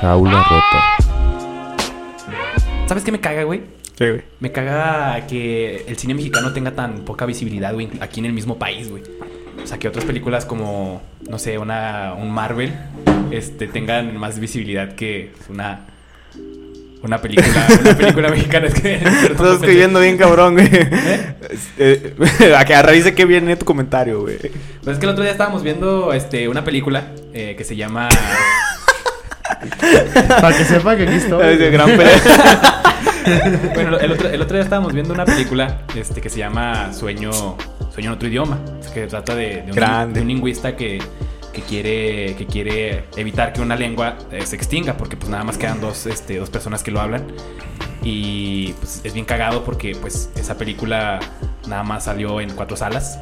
Jaula rota. ¿Sabes qué me caga, güey? Sí, güey. Me caga que el cine mexicano tenga tan poca visibilidad, güey, aquí en el mismo país, güey. O sea, que otras películas como, no sé, una, un Marvel, este, tengan más visibilidad que una, una película, una película mexicana. Es que, Estás escribiendo bien cabrón, güey. Eh, a que a raíz de qué viene tu comentario, güey. Pues es que el otro día estábamos viendo este, una película eh, que se llama... Para que sepa que aquí estoy. Es de gran bueno, el otro, el otro día estábamos viendo una película este, que se llama Sueño, Sueño en otro idioma. Que trata de, de un, de un lingüista que, que quiere, que quiere evitar que una lengua eh, se extinga, porque pues nada más quedan dos, este, dos personas que lo hablan. Y pues es bien cagado porque pues esa película nada más salió en cuatro salas.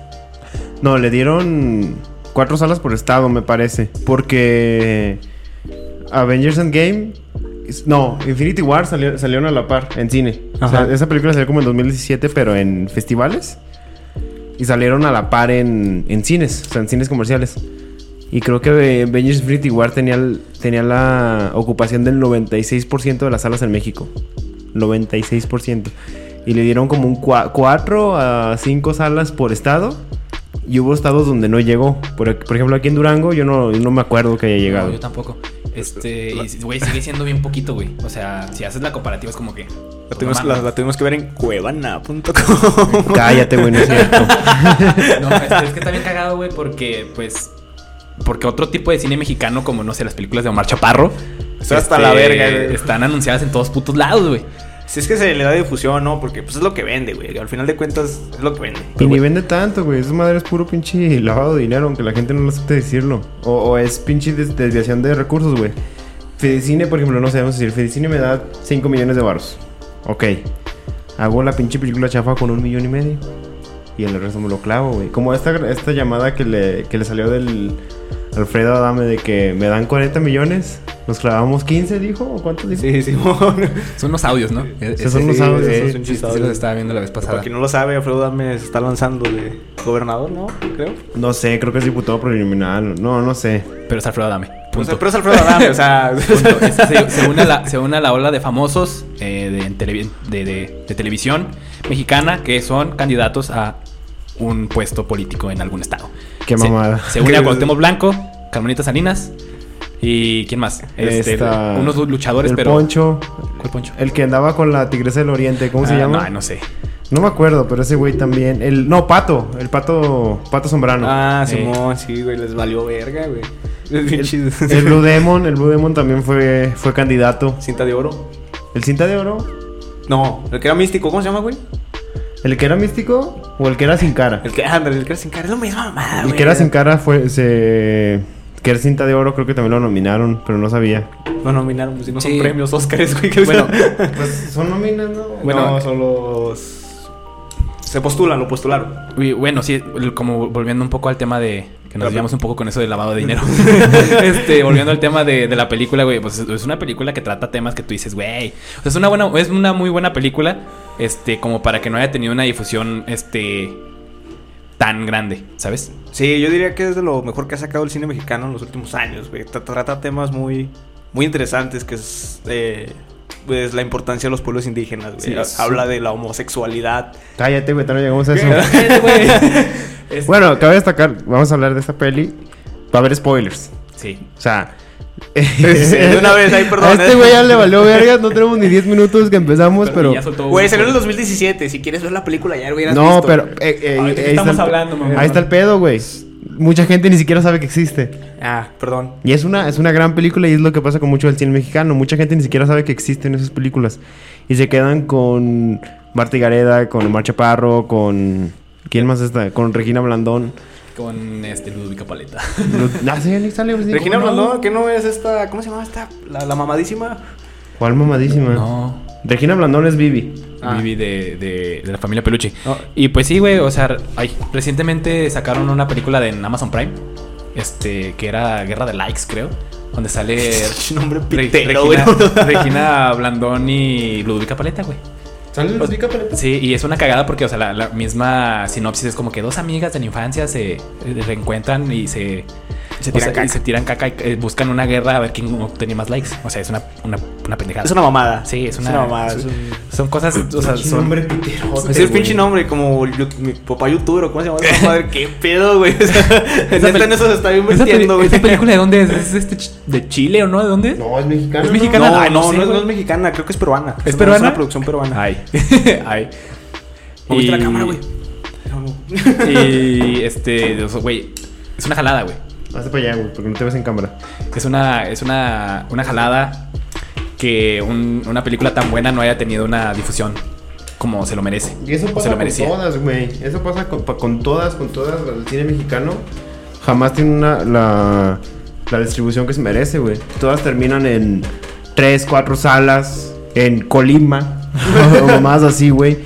No, le dieron cuatro salas por estado, me parece. Porque Avengers Endgame. No, Infinity War salió- salieron a la par en cine. O sea, esa película salió como en 2017, pero en festivales. Y salieron a la par en, en cines, o sea, en cines comerciales. Y creo que Avengers Infinity War tenía, tenía la ocupación del 96% de las salas en México. 96%. Y le dieron como un 4 a 5 salas por estado. Y hubo estados donde no llegó. Por, por ejemplo, aquí en Durango yo no, no me acuerdo que haya llegado. No, yo tampoco. Este, y, güey, sigue siendo bien poquito, güey. O sea, si haces la comparativa es como que. La tuvimos, no la, mames. la tuvimos que ver en cuevana.com. Cállate, güey, no es cierto. No, este, es que está bien cagado, güey, porque, pues. Porque otro tipo de cine mexicano, como no sé, las películas de Omar Chaparro. Está hasta la verga, güey. Están anunciadas en todos putos lados, güey. Si es que se le da difusión, ¿no? Porque pues es lo que vende, güey. Al final de cuentas es lo que vende. Y ni vende tanto, güey. Esa madre es puro pinche lavado de dinero, aunque la gente no lo acepte decirlo. O, o es pinche des- desviación de recursos, güey. Fedicine, por ejemplo, no sabemos decir. Fedicine me da 5 millones de baros. Ok. Hago la pinche película chafa con un millón y medio. Y el resto me lo clavo, güey. Como esta, esta llamada que le, que le salió del Alfredo Adame de que me dan 40 millones. Nos clavamos 15, dijo. ¿O cuánto dijo? Sí, Simón. Son los audios, ¿no? Esos son los audios. esos Sí, son sí, sí, los estaba viendo la vez pasada. Para quien no lo sabe, Alfredo Dame se está lanzando de gobernador, ¿no? Creo. No sé, creo que es diputado preliminar. No, no sé. Pero es Alfredo Adame. O Punto. sea, pero es Alfredo Adame, o sea. Punto. Es- se, se une a la, se une a la ola de famosos eh, de, televi- de- de- de televisión mexicana que son candidatos a un puesto político en algún estado. Qué Se- mamada. Se, une Qué- a Cuauhtémoc Blanco, Carmelita Salinas y ¿quién más? Este, Esta- unos luchadores, el pero Poncho. ¿Cuál Poncho? El que andaba con la tigresa del oriente, ¿cómo se Ah, llama? No, no sé. No me acuerdo, pero ese güey también. El, no, Pato. El Pato. Pato Sombrano. Ah, Eh. Simón, sí, güey, les valió verga, güey. Chido. El Blue Demon. El Blue Demon también fue, fue candidato. Cinta de oro. El cinta de oro. No, el que era místico, ¿cómo se llama, güey? ¿El que era místico o el que era sin cara? El que, el que era sin cara, es lo mismo, mamá, El que era sin cara fue. Se. Que era cinta de oro, creo que también lo nominaron, pero no sabía. No nominaron, pues si no Sí. son premios Oscars, güey. que Bueno, Pues son nóminas, ¿no? Bueno, no, son los. Se postulan, lo postularon. Y bueno, sí, como volviendo un poco al tema de. Que nos desviamos un poco con eso de lavado de dinero. este, volviendo al tema de, de la película, güey. Pues es- es una película que trata temas que tú dices, güey. O sea, es una buena, es una muy buena película. Este, como para que no haya tenido una difusión, este. Tan grande, ¿sabes? Sí, yo diría que es de lo mejor que ha sacado el cine mexicano en los últimos años, güey. Tra- Trata temas muy, muy interesantes, que es eh, pues, la importancia de los pueblos indígenas, güey. Sí, es- Habla de la homosexualidad. Cállate, güey, todavía no llegamos a eso. Bueno, cabe destacar, vamos a hablar de esta peli. Va a haber spoilers. Sí. O sea. De una vez, ahí, perdón, A este güey ya le valió verga. No tenemos ni 10 minutos que empezamos, pero. ya soltó Güey, salió en el 2017. Si quieres ver la película, ya lo hubieras No, visto. pero. eh, eh, ahí estamos está el- hablando, mamá. Ahí está el pedo, güey. Mucha gente ni siquiera sabe que existe. Ah, perdón. Y es una, es una gran película y es lo que pasa con mucho del cine mexicano. Mucha gente ni siquiera sabe que existen esas películas. Y se quedan con Marta Gareda, con Omar Chaparro, con... ¿Quién más está? Con Regina Blandón. Con este Ludovica Paleta. No, sí, ni sale, pues, ni- Regina. Blandón, ¿qué no es esta? ¿Cómo se llama esta? La, la mamadísima. ¿Cuál mamadísima? no. Regina Blandón es Vivi. Ah. Vivi de, de, de la familia Peluche. No. Y pues sí, güey, o sea, ay, recientemente sacaron una película de en Amazon Prime, este, que era Guerra de Likes, creo, donde sale Nombre Regina. Regina Blandón y Ludovica Paleta, güey. ¿Sale la chica paleta? Sí, y es una cagada porque, o sea, la, la misma sinopsis es como que dos amigas de la infancia se eh, reencuentran y se, Se o tiran sea, caca. y se tiran caca y eh, buscan una guerra a ver quién obtiene más likes. O sea, es una, una, una pendejada. Es una mamada. Sí, es una- mamada. es- es un- Son cosas, o sea, son... nombre piterote, es güey. pinche nombre, como mi papá youtuber, o ¿cómo se llama? madre? ¿Qué pedo, güey? O sea, Esa neta, en eso se está ¿Esa, peli- invirtiendo, güey. esa película de dónde es? ¿Es este ch- de Chile o no? ¿De dónde? No, es mexicana. Es ¿no? mexicana. No, Ay, no no, sé, no, es- no mexicana, creo que es peruana. ¿Es una- peruana? Es una producción peruana. Ay, ay. ¿Moviste la Y- cámara, güey? Y este, güey, es una jalada, güey. Hazte para allá, güey, porque no te ves en cámara. Es una, es una, una jalada que un- una película tan buena no haya tenido una difusión como se lo merece. Y eso O se pasa lo con merecía. todas, güey. Eso pasa con, con todas, con todas. El cine mexicano jamás tiene una, la, la distribución que se merece, güey. Todas terminan en tres, cuatro salas, en Colima, o más así, güey.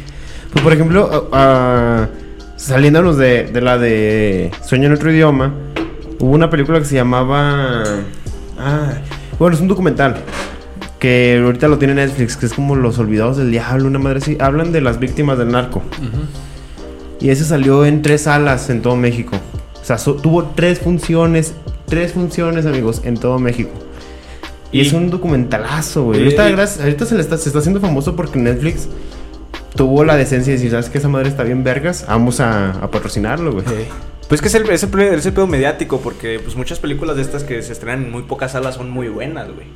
Pues, por ejemplo, a- a- saliéndonos de, de la de Sueño en otro idioma, hubo una película que se llamaba... Ah, bueno, es un documental que ahorita lo tiene Netflix, que es como Los Olvidados del Diablo, una madre así. Hablan de las víctimas del narco. Y ese salió en tres salas en todo México. O sea, so- tuvo tres funciones, tres funciones, amigos, en todo México. Y, Y- es un documentalazo, güey. Ahorita, se, le está, se está haciendo famoso porque Netflix tuvo la decencia de decir, ¿sabes qué? Esa madre está bien vergas. Vamos a, a patrocinarlo, güey. Pues que es el, es, el, es el pedo mediático, porque pues muchas películas de estas que se estrenan en muy pocas salas son muy buenas, güey.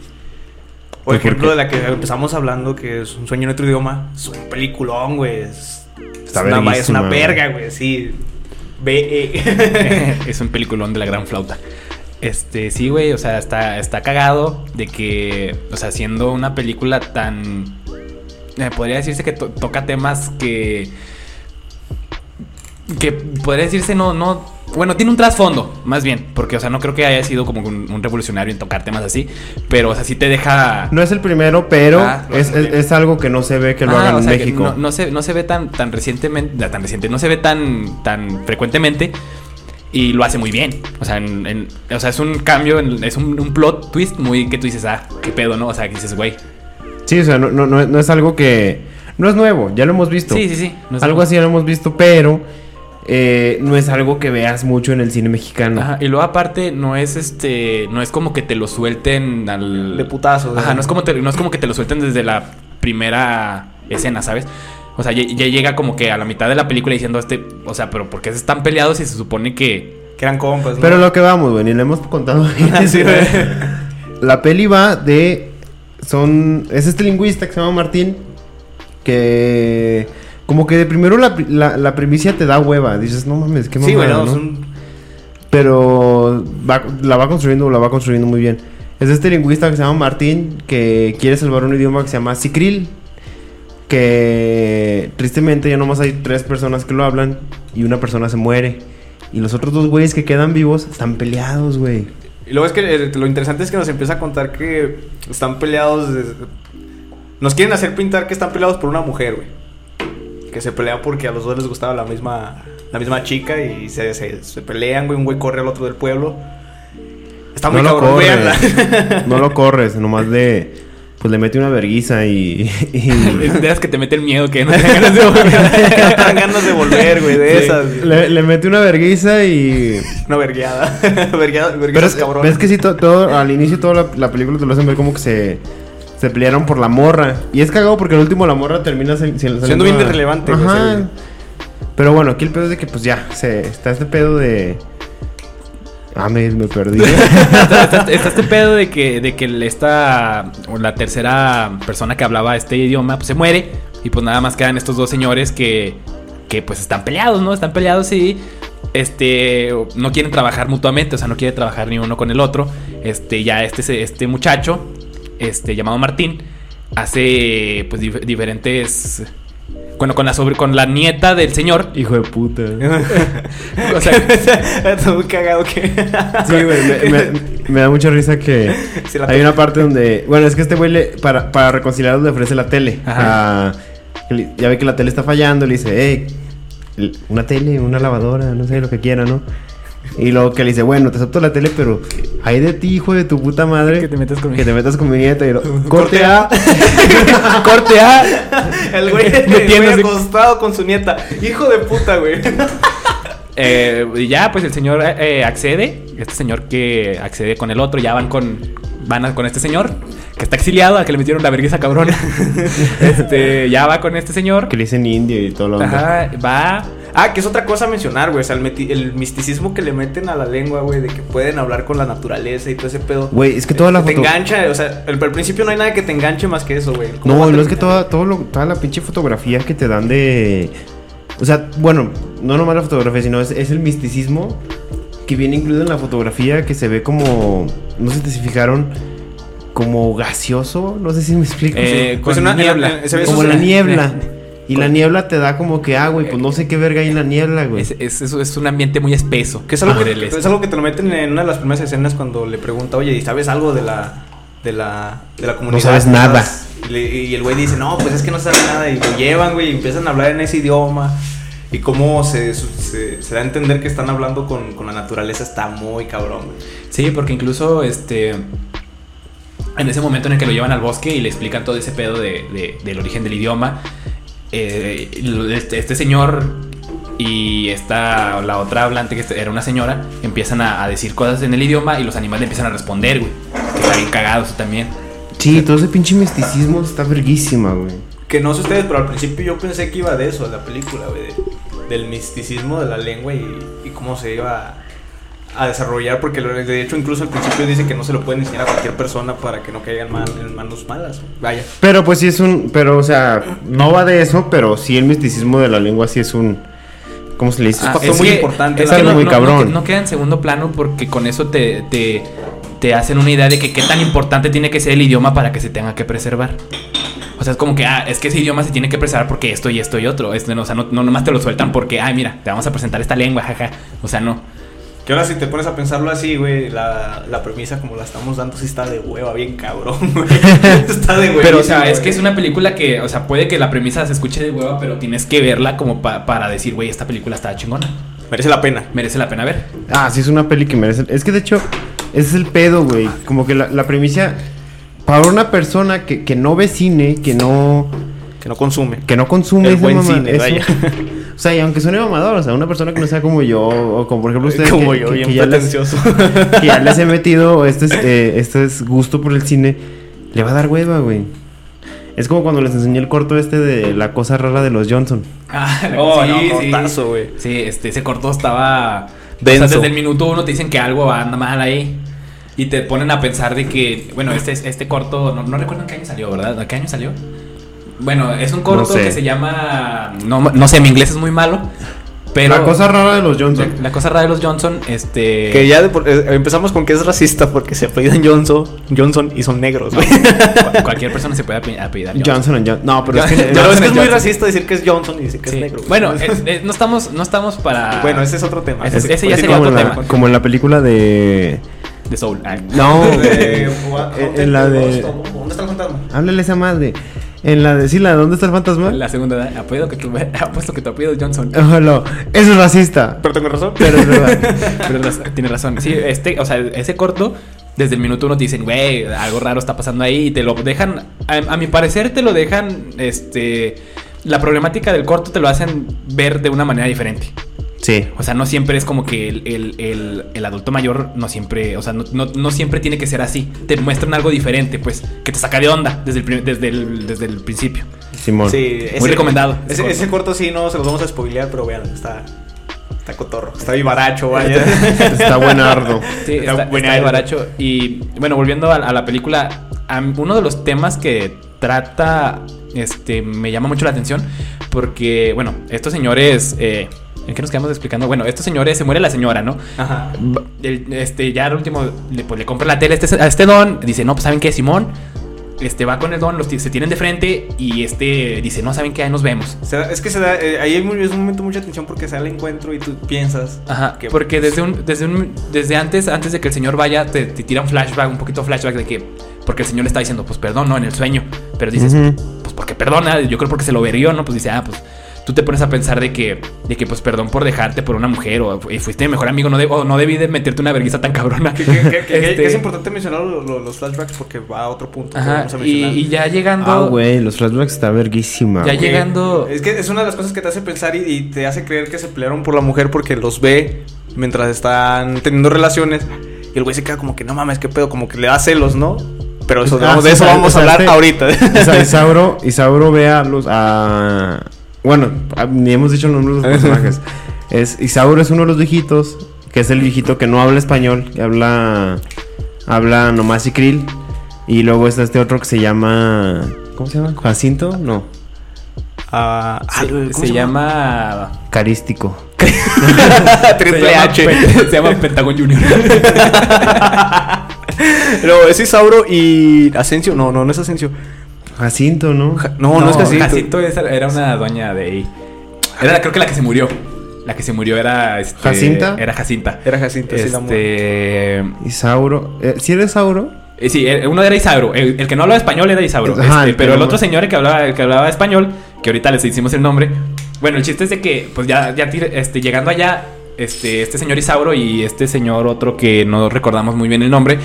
Por ejemplo, de la que empezamos hablando, que es Un sueño en otro idioma, es un peliculón, güey. Es, Está es, una, es una verga, güey, sí. Ve, eh. es un peliculón de la gran flauta. Este, sí, güey, o sea, está, está cagado de que, o sea, siendo una película tan... eh, podría decirse que to- toca temas que... Que podría decirse no, no... Bueno, tiene un trasfondo, más bien, porque, o sea, no creo que haya sido como un, un revolucionario en tocar temas así, pero, o sea, sí te deja... No es el primero, pero Ah, es, es- es algo que no se ve que lo Ajá, hagan o en sea, México. No, no se, no se ve tan, tan recientemente, tan reciente, no se ve tan, tan frecuentemente y lo hace muy bien. O sea, en- en- o sea es un cambio, es un, un plot twist muy que tú dices, ah, qué pedo, ¿no? O sea, que dices, güey. Sí, o sea, no, no, no, es algo que... No es nuevo, ya lo hemos visto. Sí, sí, sí. no algo así ya lo hemos visto, pero eh, no es algo que veas mucho en el cine mexicano. Ajá, y luego aparte no es este, no es como que te lo suelten al... De putazo, Ajá, no es como, te- no es como que te lo suelten desde la primera escena, ¿sabes? O sea, ya, ya llega como que a la mitad de la película diciendo este, o sea, pero ¿por qué se están peleados si se supone que... Que eran compas, ¿no? Pero lo que vamos, güey, ni le hemos contado. Sí. La peli va de. Son. Es este lingüista que se llama Martín. Que. Como que de primero la, la, la primicia te da hueva. Dices, no mames, qué Sí, güey, mamada, no, ¿no? son- Pero va- la va construyendo, la va construyendo muy bien. Es este lingüista que se llama Martín, que quiere salvar un idioma que se llama Sicril. Que tristemente ya nomás hay tres personas que lo hablan y una persona se muere. Y los otros dos güeyes que quedan vivos están peleados, güey. Y luego es que eh, lo interesante es que nos empieza a contar que están peleados. desde- Nos quieren hacer pintar que están peleados por una mujer, güey. Que se pelea porque a los dos les gustaba la misma, la misma chica y se, se, se pelean, güey. Un güey corre al otro del pueblo. Está muy no lo cabrón, corres. véanla. no lo corres, nomás de. Pues le mete una verguiza y. y- de que te mete el miedo que no te dan ganas de volver. No te dan ganas de volver, güey, de Sí. esas. le, le mete una verguiza y. Una vergueada. vergueada, Pero es, cabrón. ves que sí, to- todo, al inicio toda la, la película te lo hacen ver como que se, se pelearon por la morra. Y es cagado porque al último la morra termina saliendo bien irrelevante, Ajá. Pero bueno, aquí el pedo es de que pues ya, se, está este pedo de... Ah, me, me perdí. está, está- está este pedo de que, de que esta, o la tercera persona que hablaba este idioma, pues se muere. Y pues nada más quedan estos dos señores que, que pues están peleados, ¿no? Están peleados y este, no quieren trabajar mutuamente, o sea, no quiere trabajar ni uno con el otro. Este, ya este, este muchacho, este, llamado Martín, hace pues dif- diferentes... Bueno, con la, sobre, con la nieta del señor. Hijo de puta. O sea, Está muy cagado que. Sí, güey, me, me- me da mucha risa que Sí, hay una parte donde, bueno, es que este güey le, para, para reconciliarlos le ofrece la tele. Ajá. a- ya ve que la tele está fallando, le dice, hey, una tele, una lavadora, no sé, lo que quiera, ¿no? Y luego que le dice, bueno, te acepto la tele, pero hay de ti, hijo de tu puta madre. Que te metas con mi- Que te metas con mi nieta. Y lo, corte A. ¡Corte A! El güey, el Metiéndose- güey acostado con su nieta. Hijo de puta, güey. Eh, y ya, pues el señor eh, accede. Este señor que accede con el otro, ya van con. Van a- con este señor, que está exiliado, al que le metieron la vergüenza cabrona. este, ya va con este señor. Que le dicen indio y todo lo demás. Ajá, va. Ah, que es otra cosa a mencionar, güey. O sea, el, el misticismo que le meten a la lengua, güey, de que pueden hablar con la naturaleza y todo ese pedo. Güey, es que toda la te foto... engancha, o sea, al, al principio no hay nada que te enganche más que eso, güey. ¿Cómo va No, no es que toda, todo lo- toda la pinche fotografía que te dan de... O sea, bueno, no nomás la fotografía, sino es, es el misticismo que viene incluido en la fotografía que se ve como... No sé si se fijaron, como gaseoso, no sé si me explico. Eh, Pues con una- niebla. eh, como la niebla. Y la niebla te da como que, ah, güey, pues no sé qué verga hay en la niebla, güey. Es, es, es- es un ambiente muy espeso. Que es algo, que, el este. es algo que te lo meten en una de las primeras escenas cuando le pregunta, oye, ¿y sabes algo de la, de la, de la comunidad? sabes nada. Y, le- y el güey dice, no, pues es que no sabe nada. Y lo llevan, güey, y empiezan a hablar en ese idioma. Y cómo se, se, se da a entender que están hablando con, con la naturaleza está muy cabrón, güey. Sí, porque incluso este. En ese momento en el que lo llevan al bosque y le explican todo ese pedo de, de- del origen del idioma, eh, este, este señor y esta, la otra hablante, que este- era una señora, empiezan a, a decir cosas en el idioma y los animales le empiezan a responder, güey. Que está bien cagado eso también. Sí, todo ese pinche misticismo está verguísima, güey. Que no sé ustedes, pero al principio yo pensé que iba de eso, de la película, güey. de- del misticismo de la lengua y, y cómo se iba a, desarrollar. Porque de hecho, incluso al principio dice que no se lo pueden enseñar a cualquier persona para que no caigan mal, en manos malas. Vaya. Pero pues sí es un... Pero, o sea, no va de eso, pero sí el misticismo de la lengua sí es un... ¿Cómo se le dice? un factor muy importante, es es algo no, muy no- cabrón. no queda en segundo plano porque con eso te, te, te hacen una idea de que qué tan importante tiene que ser el idioma para que se tenga que preservar. O sea, es como que, ah, es que ese idioma se tiene que preservar porque esto y esto y otro. Este, no, o sea, no, no nomás te lo sueltan porque, ay, mira, te vamos a presentar esta lengua, jaja. O sea, no. Que ahora si te pones a pensarlo así, güey, la, la premisa como la estamos dando sí está de hueva, bien cabrón, güey. está de hueva. Pero, o sea, es que es una película que, o sea, puede que la premisa se escuche de hueva, pero tienes que verla como pa- para decir, güey, esta película está chingona. Merece la pena. Merece la pena ver. Ah, sí es una peli que merece... Es que de hecho, ese es el pedo, güey. Como que la, la premisa... Para una persona que, que no ve cine, que no... Que no consume. Que no consume El buen cine, eso- vaya. O sea, y aunque suene mamador, o sea, una persona que no sea como yo, o como por ejemplo ustedes Como que, yo, que- bien que ya les, pretencioso. que ya les he metido este es, eh, este es gusto por el cine, le va a dar hueva, güey. Es como cuando les enseñé el corto este de la cosa rara de los Johnson. Ah, Oh, sí, no, sí. cortazo, güey. Sí, este, ese corto estaba. Denso. O sea, desde el minuto uno te dicen que algo anda mal ahí. Y te ponen a pensar de que. Bueno, este, este corto. No, no recuerdo en qué año salió, ¿verdad? ¿En qué año salió? Bueno, es un corto sé. que se llama. No, no sé, mi inglés es muy malo. Pero. la cosa rara de los Johnson. La, cosa rara de los Johnson, este. Que ya de por- eh, empezamos con que es racista porque se apellidan Johnson, Johnson y son negros, Cualquier persona se puede ape- apellidar Johnson. Johnson and Johnson. No, pero es que... Pero es que es Johnson. muy racista decir que es Johnson y decir que Sí. es negro. Bueno, eh, eh, no estamos, no estamos para. bueno, ese es otro tema. Ese- es, ese ya es sería otro la, tema. como en la película de... De Soul. Ah. No, De- en- en la de... ¿Dónde está el fantasma? Háblale a esa madre. En la de... Sí, la de ¿Dónde está el fantasma? La segunda, edad, apuesto que tu, apuesto que tu apellido es Johnson. Ojalá. Eso es racista. Pero tengo razón. Pero es verdad. Pero tienes razón. Sí, este, o sea, ese corto, desde el minuto uno te dicen, güey, algo raro está pasando ahí. Y te lo dejan, a, a mi parecer, te lo dejan, este. La problemática del corto te lo hacen ver de una manera diferente. Sí. O sea, no siempre es como que el, el- el- el adulto mayor no siempre, o sea, no, no- no siempre tiene que ser así. Te muestran algo diferente, pues, que te saca de onda desde el, desde el, desde el principio. Simón. Sí, Muy recomendado. Ese, ese corto sí no se los vamos a spoilear, pero vean, está. Está cotorro. Está vivaracho, vaya. Está buenardo. Sí, Está está, buena está. Y bueno, volviendo a, a la película, a uno de los temas que trata, este, me llama mucho la atención porque, bueno, estos señores, eh, ¿en qué nos quedamos explicando? Bueno, estos señores, se muere la señora, ¿no? Ajá. El- este, ya al último, le, pues, le compra la tele a este, a este don, dice, no, pues, ¿saben qué, Simón? Este, va con el don, los, se tienen de frente y este dice, no, ¿saben qué? Ahí nos vemos. Se da- es que se da. eh, ahí hay muy- es un momento de mucha atención porque se da el encuentro y tú piensas. Ajá, que- porque desde un, desde un, desde antes, antes de que el señor vaya, te, te tira un flashback, un poquito flashback de que, porque el señor le está diciendo, pues perdón, no, en el sueño, pero dices, pues porque perdona, yo creo porque se lo verió, ¿no? Pues dice, ah, pues tú te pones a pensar de que, de que pues perdón por dejarte por una mujer o eh, fuiste mi mejor amigo, no, de- o no debí de meterte una vergüenza tan cabrona. Que, que- que- que- Este, que es importante mencionar lo- lo- los flashbacks porque va a otro punto. que Ajá, vamos a y, mencionar. y ya llegando... Ah, güey, los flashbacks está verguísima. Ya llegando- Es que es una de las cosas que te hace pensar y, y te hace creer que se pelearon por la mujer porque los ve mientras están teniendo relaciones. Y el güey se queda como que no mames, qué pedo, como que le da celos, ¿no? Pero eso, Ah, vamos- de eso vamos a hablar este- ahorita. O sea, Isauro, Isauro ve a los. A... Bueno, a- ni hemos dicho el nombre de los personajes. Es, Isauro es uno de los viejitos, que es el viejito que no habla español, que habla. Habla nomás y krill. Y luego está este otro que se llama. ¿Cómo se llama? ¿Jacinto? No. Ah, se, ¿cómo se llama... Carístico. Triple se llama H. Se llama Pentagon Junior. No, es Isauro y Asensio. No, no, no es Asensio. Jacinto, ¿no? Ja- No, no, es Jacinto. Jacinto es- era una doña de ahí. Era la- creo que la que se murió. La que se murió era... Este, ¿Jacinta? Era Jacinta. Era Jacinto, sí, la Este... Isauro. Eh, ¿Sí eres Isauro? eh, sí, eh, uno era Isauro. El, el que no hablaba español era Isauro. Ajá, Este, el pero el otro señor el que hablaba, el que hablaba español, que ahorita les hicimos el nombre. Bueno, el chiste es de que, pues ya, ya este, llegando allá, este, este señor Isauro y este señor otro que no recordamos muy bien el nombre,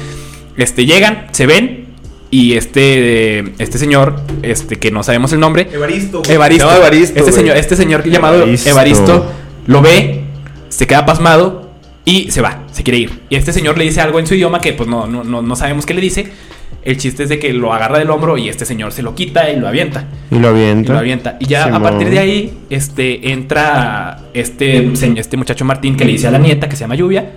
este, llegan, se ven. Y este, este señor, este, que no sabemos el nombre, Evaristo. Evaristo. Se llama Evaristo, este, güey. señor, este señor llamado Evaristo. Evaristo. lo ve, se queda pasmado y se va, se quiere ir. Y este señor le dice algo en su idioma que pues no, no, no, no sabemos qué le dice. El chiste es de que lo agarra del hombro y este señor se lo quita y lo avienta. Y lo Y avienta. lo avienta. Y ya a partir de ahí, este, entra este, señor, este muchacho Martín que le dice a la nieta que se llama Lluvia.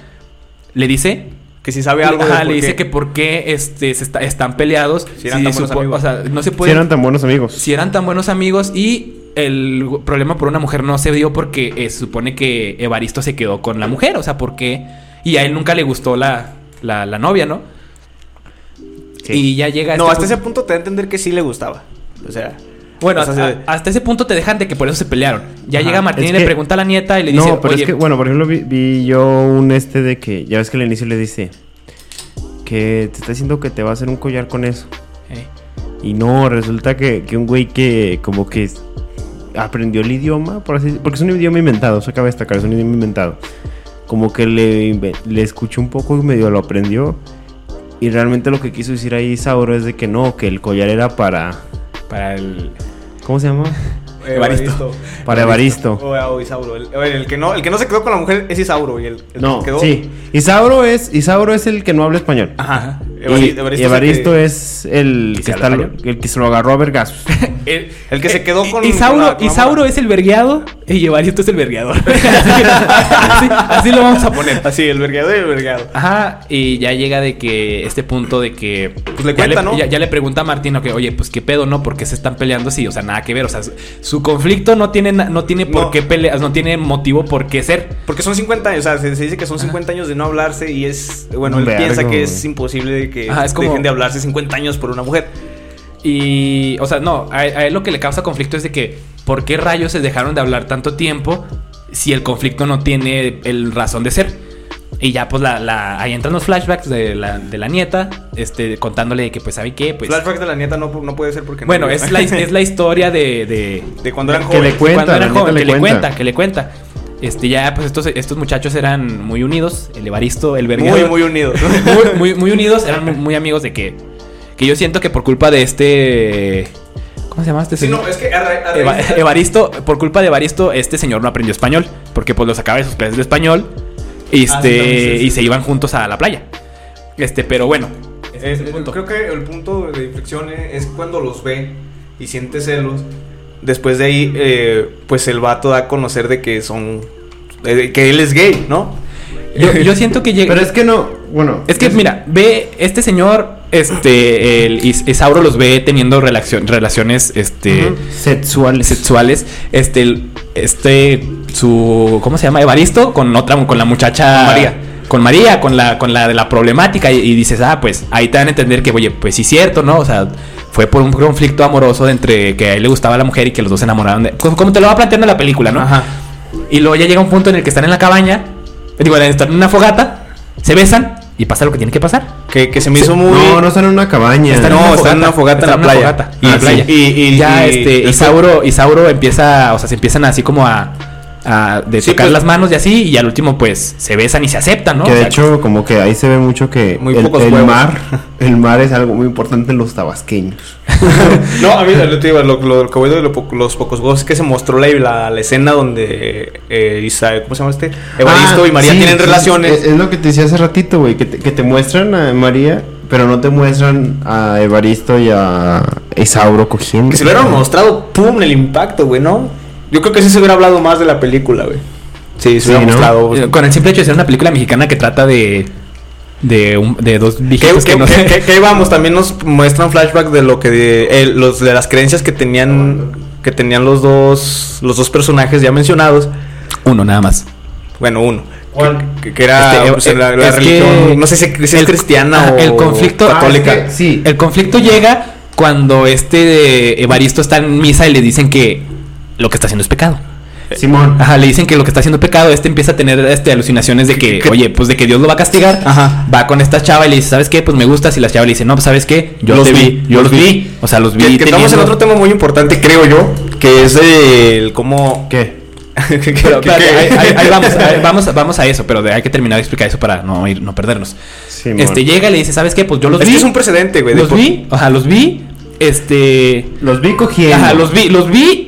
Le dice Que si sabe algo. Ajá, de le dice que por qué este, se está- están peleados. Si eran tan buenos amigos. O sea, no se Si puede eran tan buenos amigos. si eran tan buenos amigos y el problema por una mujer no se dio porque eh, se supone que Evaristo se quedó con la mujer, o sea, porque y a él nunca le gustó la, la, la novia, ¿no? Sí. Y ya llega No, este hasta ese punto te da a entender que sí le gustaba. O sea. Bueno, o sea, hasta, se- hasta ese punto te dejan de que por eso se pelearon. Ya Ajá, llega Martín es y le pregunta a la nieta y le dice, no, pero "Oye, es que, bueno, por ejemplo, vi, vi yo un este de que, ya ves que al inicio le dice que te está diciendo que te va a hacer un collar con eso. eh, Y no, resulta que, que un güey que como que aprendió el idioma, por así porque es un idioma inventado, eso cabe destacar, es un idioma inventado. Como que le, le escuchó un poco y medio lo aprendió. Y realmente lo que quiso decir ahí Sauro es de que no, que el collar era para... para el ¿Cómo se llama? Evaristo. Para Evaristo. O, o Isauro. El, el- el que no, el que no se quedó con la mujer es Isauro. Y el, el No, que quedó. sí. Isauro es, Isauro es el que no habla español. Ajá. Y Evari- y Evaristo, es es el ¿Que que, se habla está, español? el que se lo agarró a vergazos. el, El que se quedó con- Isauro, con la- con la Isauro es el vergueado y Evaristo es el vergueador. así, así lo vamos a poner. Así, el vergado y el vergado. Ajá, y ya llega de que este punto de que Pues le ya, cuenta, ¿no? ya, ya le pregunta a Martín, que oye, pues qué pedo, ¿no? ¿Por qué se están peleando así? O sea, nada que ver. O sea, su, conflicto no tiene, no tiene por No. qué pelear, no tiene motivo por qué ser. Porque son 50 años, o sea, se, se dice que son 50 años de no hablarse y es, bueno, él piensa que es imposible de que Ajá, es como- dejen de hablarse 50 años por una mujer. Y, o sea, no, a, a él lo que le causa conflicto es de que, ¿por qué rayos se dejaron de hablar tanto tiempo si el conflicto no tiene el razón de ser? Y ya, pues, la, la, ahí entran los flashbacks de la, de la nieta, este, contándole que, pues, ¿sabe qué? Pues, Flashbacks de la nieta no, no puede ser porque no bueno, vive. es la, es la historia de- de, de cuando eran que le jóvenes. cuenta, que le cuenta, que le cuenta. Este, ya, pues estos, estos muchachos eran muy unidos. El Evaristo, el Muy, verguero. muy unidos. muy, muy, muy unidos, eran muy, muy amigos de que. Que yo siento que por culpa de este. ¿Cómo se llama este Sí, señor? no, es que Eva- Evaristo, por culpa de Evaristo, este señor no aprendió español. Porque pues lo sacaba de sus clases de español. y Este, Ah, sí, sí, sí. y se iban juntos a la playa. Este, pero bueno. ese es el punto. creo que el punto de inflexión es cuando los ve y siente celos. Después de ahí, eh, pues el vato da a conocer de que son. de que él es gay, ¿no? Yo, yo siento que llega. Pero es que no, bueno. Es que, mira, ve, este señor, este, el Is- Isauro los ve teniendo relacion- relaciones, este. Sexuales. sexuales. Este, este, su, ¿cómo se llama? Evaristo con otra, con la muchacha María. Con María, con la, con la de la problemática. Y, y dices, ah, pues ahí te dan a entender que, oye, pues sí, cierto, ¿no? O sea, fue por un conflicto amoroso de entre que a él le gustaba la mujer y que los dos se enamoraron de. Como te lo va planteando en la película, ¿no? Ajá. Y luego ya llega un punto en el que están en la cabaña, digo, están en una fogata, se besan y pasa lo que tiene que pasar. Que, que se me hizo muy. No, no están en una cabaña. Está en una No, está en una fogata en la está playa. fogata en Ah, la playa. sí. Y- y- ya y- este Isauro, Isauro empieza, o sea, se empiezan así como a, a de Sí, tocar pues- las manos y así y al último pues se besan y se aceptan, ¿no? Que O de sea, hecho, como que ahí se ve mucho que Muy el, pocos el huevos. mar, el mar es algo muy importante en los tabasqueños. No, a mí lo, lo, lo que voy de los pocos huevos es que se mostró la, la, la escena donde eh, Isa- ¿cómo se llama este? Evaristo Ah, y María sí, tienen sí, relaciones. Es, es lo que te decía hace ratito, güey, que te, que te muestran a María, pero no te muestran a Evaristo y a Isauro cogiendo. que se lo hubieran mostrado, pum, el impacto, güey, ¿no? Yo creo que sí se hubiera hablado más de la película, güey. Sí, se Sí, hubiera ¿no? mostrado. eh, con el simple hecho de ser una película mexicana que trata de de, un- de dos ¿Qué, viejitos que no sé. íbamos? También nos muestran flashback de lo que de, los de las creencias que tenían que tenían los dos los dos personajes ya mencionados. Uno nada más. Bueno, uno. ¿Cuál? Que, que era Este, pues, eh, la, la es religión, que no sé si, si es el- cristiana o el conflicto- católica. Ah, es que- sí. El conflicto llega cuando este Evaristo está en misa y le dicen que lo que está haciendo es pecado. Simón. Ajá, le dicen que lo que está haciendo es pecado. Este empieza a tener este, alucinaciones de que, ¿Qué- qué- oye, pues de que Dios lo va a castigar. Ajá. Va con esta chava y le dice, ¿sabes qué? Pues me gustas. Y la chava le dice, no, pues ¿sabes qué? Yo Los te vi, vi, yo los vi. vi. O sea, los vi. Que, que estamos en otro tema muy importante, creo yo, que es el cómo... ¿Qué? Pero, ahí, ahí- ahí vamos, ahí vamos, vamos a eso, pero de- hay que terminar de explicar eso para no ir, no perdernos. Simón. Este llega y le dice, ¿sabes qué? Pues yo los es vi. es un precedente, güey. los por- vi, o sea, los vi. Este. Los vi cogiendo. Ajá, los vi, los vi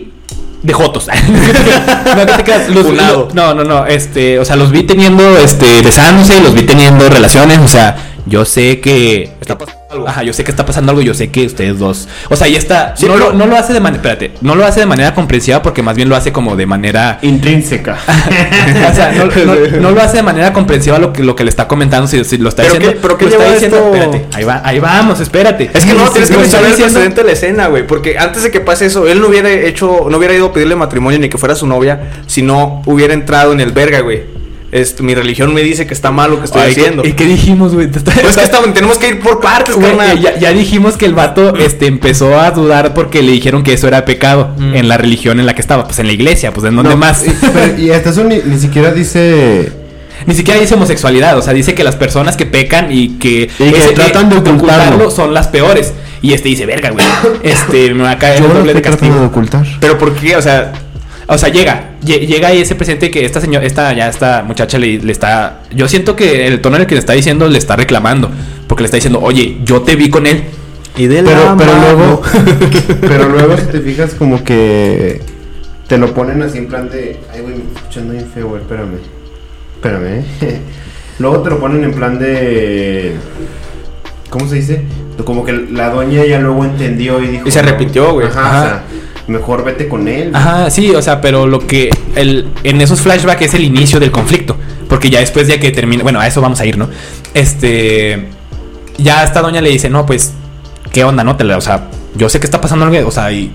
de jotos. no, ¿qué te? Los- no, no, no, este, o sea, los vi teniendo, este, besándose, los vi teniendo relaciones, o sea, yo sé que Está pasando algo. Ajá, yo sé que está pasando algo, yo sé que ustedes dos. O sea, y está. Sí, no, lo, no lo hace de manera. Espérate. No lo hace de manera comprensiva porque más bien lo hace como de manera. Intrínseca. o sea, no, lo hace de manera comprensiva lo que, lo que le está comentando. Si, si lo está ¿Pero diciendo. qué- pero qué lo está diciendo. esto? Espérate. Ahí va, ahí vamos, espérate. Es que no, tienes que mencionar el precedente de la escena, güey. Porque antes de que pase eso, él no hubiera hecho, no hubiera ido a pedirle matrimonio ni que fuera su novia, si no hubiera entrado en el verga, güey. Este, mi religión me dice que está mal lo que estoy Ay, haciendo. ¿Y qué dijimos, güey? Pues es que estamos- tenemos que ir por partes, Güey, carnal. eh, ya, ya dijimos que el vato este, empezó a dudar porque le dijeron que eso era pecado Mm. en la religión en la que estaba, pues en la iglesia, pues en donde No, más. Y, pero- y hasta eso ni, ni siquiera dice. Ni siquiera dice homosexualidad, o sea, dice que las personas que pecan y que, Y que tratan de ocultarlo. son las peores. Y este dice, verga, güey. Este, me va a caer Yo el doble de castigo. ocultar. Pero ¿por qué? O sea, O sea, llega, lle- llega ahí ese presente que esta señora, esta, ya esta muchacha le, le está. Yo siento que el tono en el que le está diciendo le está reclamando. Porque le está diciendo, oye, yo te vi con él. y de Pero, pero luego. pero luego, si te fijas, como que. Te lo ponen así en plan de. Ay, güey, me estoy escuchando bien feo, güey, espérame. Espérame, eh. Luego te lo ponen en plan de. ¿Cómo se dice? Como que la doña ya luego entendió y dijo. Y se arrepintió, güey. Ajá, Ajá. o sea, mejor vete con él. Ajá, sí, o sea, pero lo que. El, en esos flashbacks es el inicio del conflicto. Porque ya después de que termina. Bueno, a eso vamos a ir, ¿no? Este. Ya esta doña le dice, no, pues. ¿Qué onda, no? Te la- o sea, yo sé que está pasando algo. O sea, y.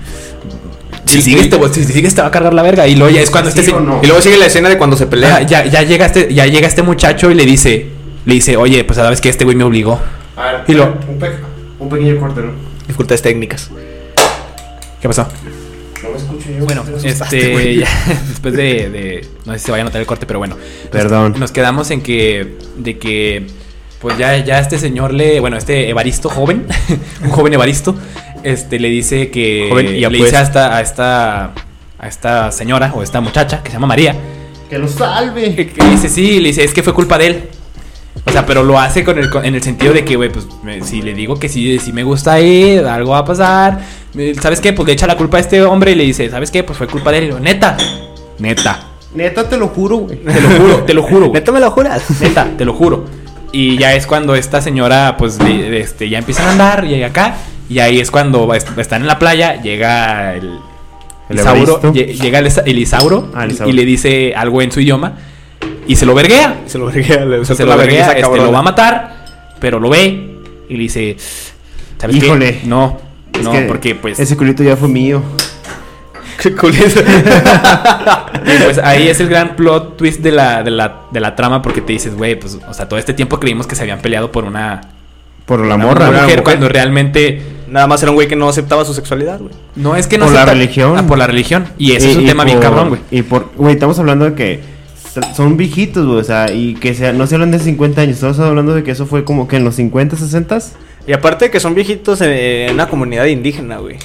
Si Sí, sigues, sí. te, si sigues te va a cargar la verga. Y luego ya es cuando ¿Sí este. o se- no? Y luego sigue la escena de cuando se Ajá, pelean. ya, ya llega este, ya llega este muchacho y le dice, le dice, oye, pues sabes que este güey me obligó. A ver, Y lo- un, pe- un pequeño corte, ¿no? Dificultades técnicas. ¿Qué pasó? Bueno, este, ya, después de, de- no sé si se vaya a notar el corte, pero bueno. Perdón. Nos quedamos en que, de que, pues ya, ya este señor le, bueno, este Evaristo joven, un joven Evaristo, este, le dice que, Joven y le dice a esta, a esta, a esta señora o esta muchacha que se llama María, Que lo salve. que, que dice, sí, le dice, es que fue culpa de él. O sea, pero lo hace con el, con- en el sentido de que, güey, pues me- si le digo que sí, sí me gusta ir, algo va a pasar. ¿Sabes qué? Pues le echa la culpa a este hombre y le dice, ¿sabes qué? Pues fue culpa de él. Y yo, neta, neta, Neta, te lo juro, güey. te lo juro, te lo juro. ¿Neta me lo juras? Neta, te lo juro. Y ya es cuando esta señora, pues, le- este, ya empiezan a andar y acá. Y ahí es cuando est- están en la playa, llega el, El Isauro, llega el, Isa- el Isauro Ah, el y- Isauro. y le dice algo en su idioma y se lo verguea. Se lo verguea, le Se, lo verguea, este, lo va a matar, pero lo ve y le dice, ¿sabes qué? Híjole. No, Es no, que porque pues, Ese culito ya fue mío. Qué culito. y, pues, ahí es el gran plot twist de la, de la, de la trama porque te dices, güey, pues, o sea, todo este tiempo creímos que se habían peleado por una, Por la una morra. mujer, mujer. cuando realmente Nada más era un güey que no aceptaba su sexualidad, güey. no es que no Por la religión. Ah, por la religión. Y ese es Y- un y tema bien cabrón, güey. Y por, güey, estamos hablando de que son viejitos, güey. O sea, y que sea, no se hablan de 50 años. Estamos hablando de que eso fue como que en los 50, 60. Y aparte de que son viejitos en, en una comunidad indígena, güey.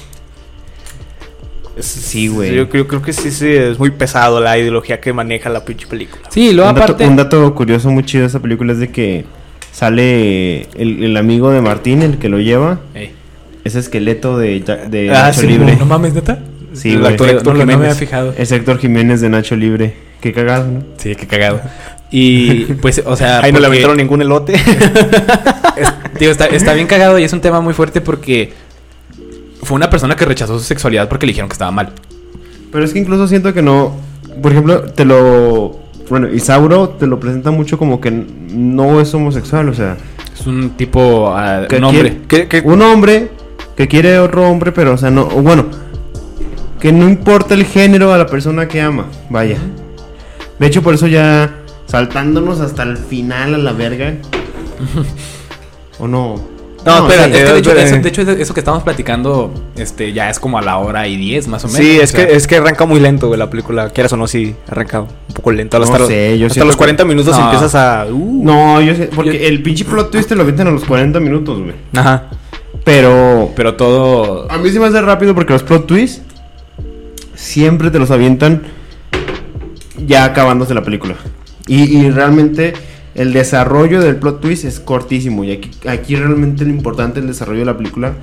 Sí, güey. Yo creo, creo que sí, sí, es muy pesado la ideología que maneja la pinche película. Sí, luego un, dato, aparte. un dato curioso muy chido de esta película es de que sale el, el amigo de Martín, el que lo lleva. Ey. Ese esqueleto de, de Ah, Nacho sí, Libre. No mames, neta. Sí, El güey. actor No, Héctor no, no me había fijado. Es Héctor Jiménez de Nacho Libre. Qué cagado, ¿no? Sí, qué cagado. Y pues, o sea. Ahí no le aventaron ningún elote. es- digo, está, está bien cagado y es un tema muy fuerte porque fue una persona que rechazó su sexualidad porque le dijeron que estaba mal. Pero es que incluso siento que no. Por ejemplo, te lo. Bueno, Isauro te lo presenta mucho como que no es homosexual, o sea. Es un tipo. ah, que un hombre. quiere- ¿Qué- qué- Un hombre que quiere otro hombre, pero, o sea, no. Bueno, que no importa el género a la persona que ama, vaya. De hecho, por eso ya saltándonos hasta el final a la verga. ¿O no? No, Es espérate, que de, hecho, espérate. eso, de hecho, eso que estamos platicando este, ya es como a la hora y diez más o menos. Sí, o es sea, que, es que arranca muy lento, güey, la película. Quieras o no, sí, arranca un poco lento. No Hasta, los- sé, yo hasta los que- 40 minutos No. empiezas a... uh, No, yo sé, porque Yo- el pinche plot twist te lo avientan a los 40 minutos, güey. Ajá. Pero Pero todo. A mí se me hace rápido porque los plot twists siempre te los avientan ya acabándose la película. Y, y realmente el desarrollo del plot twist es cortísimo. Y aquí, aquí realmente lo importante del desarrollo de la película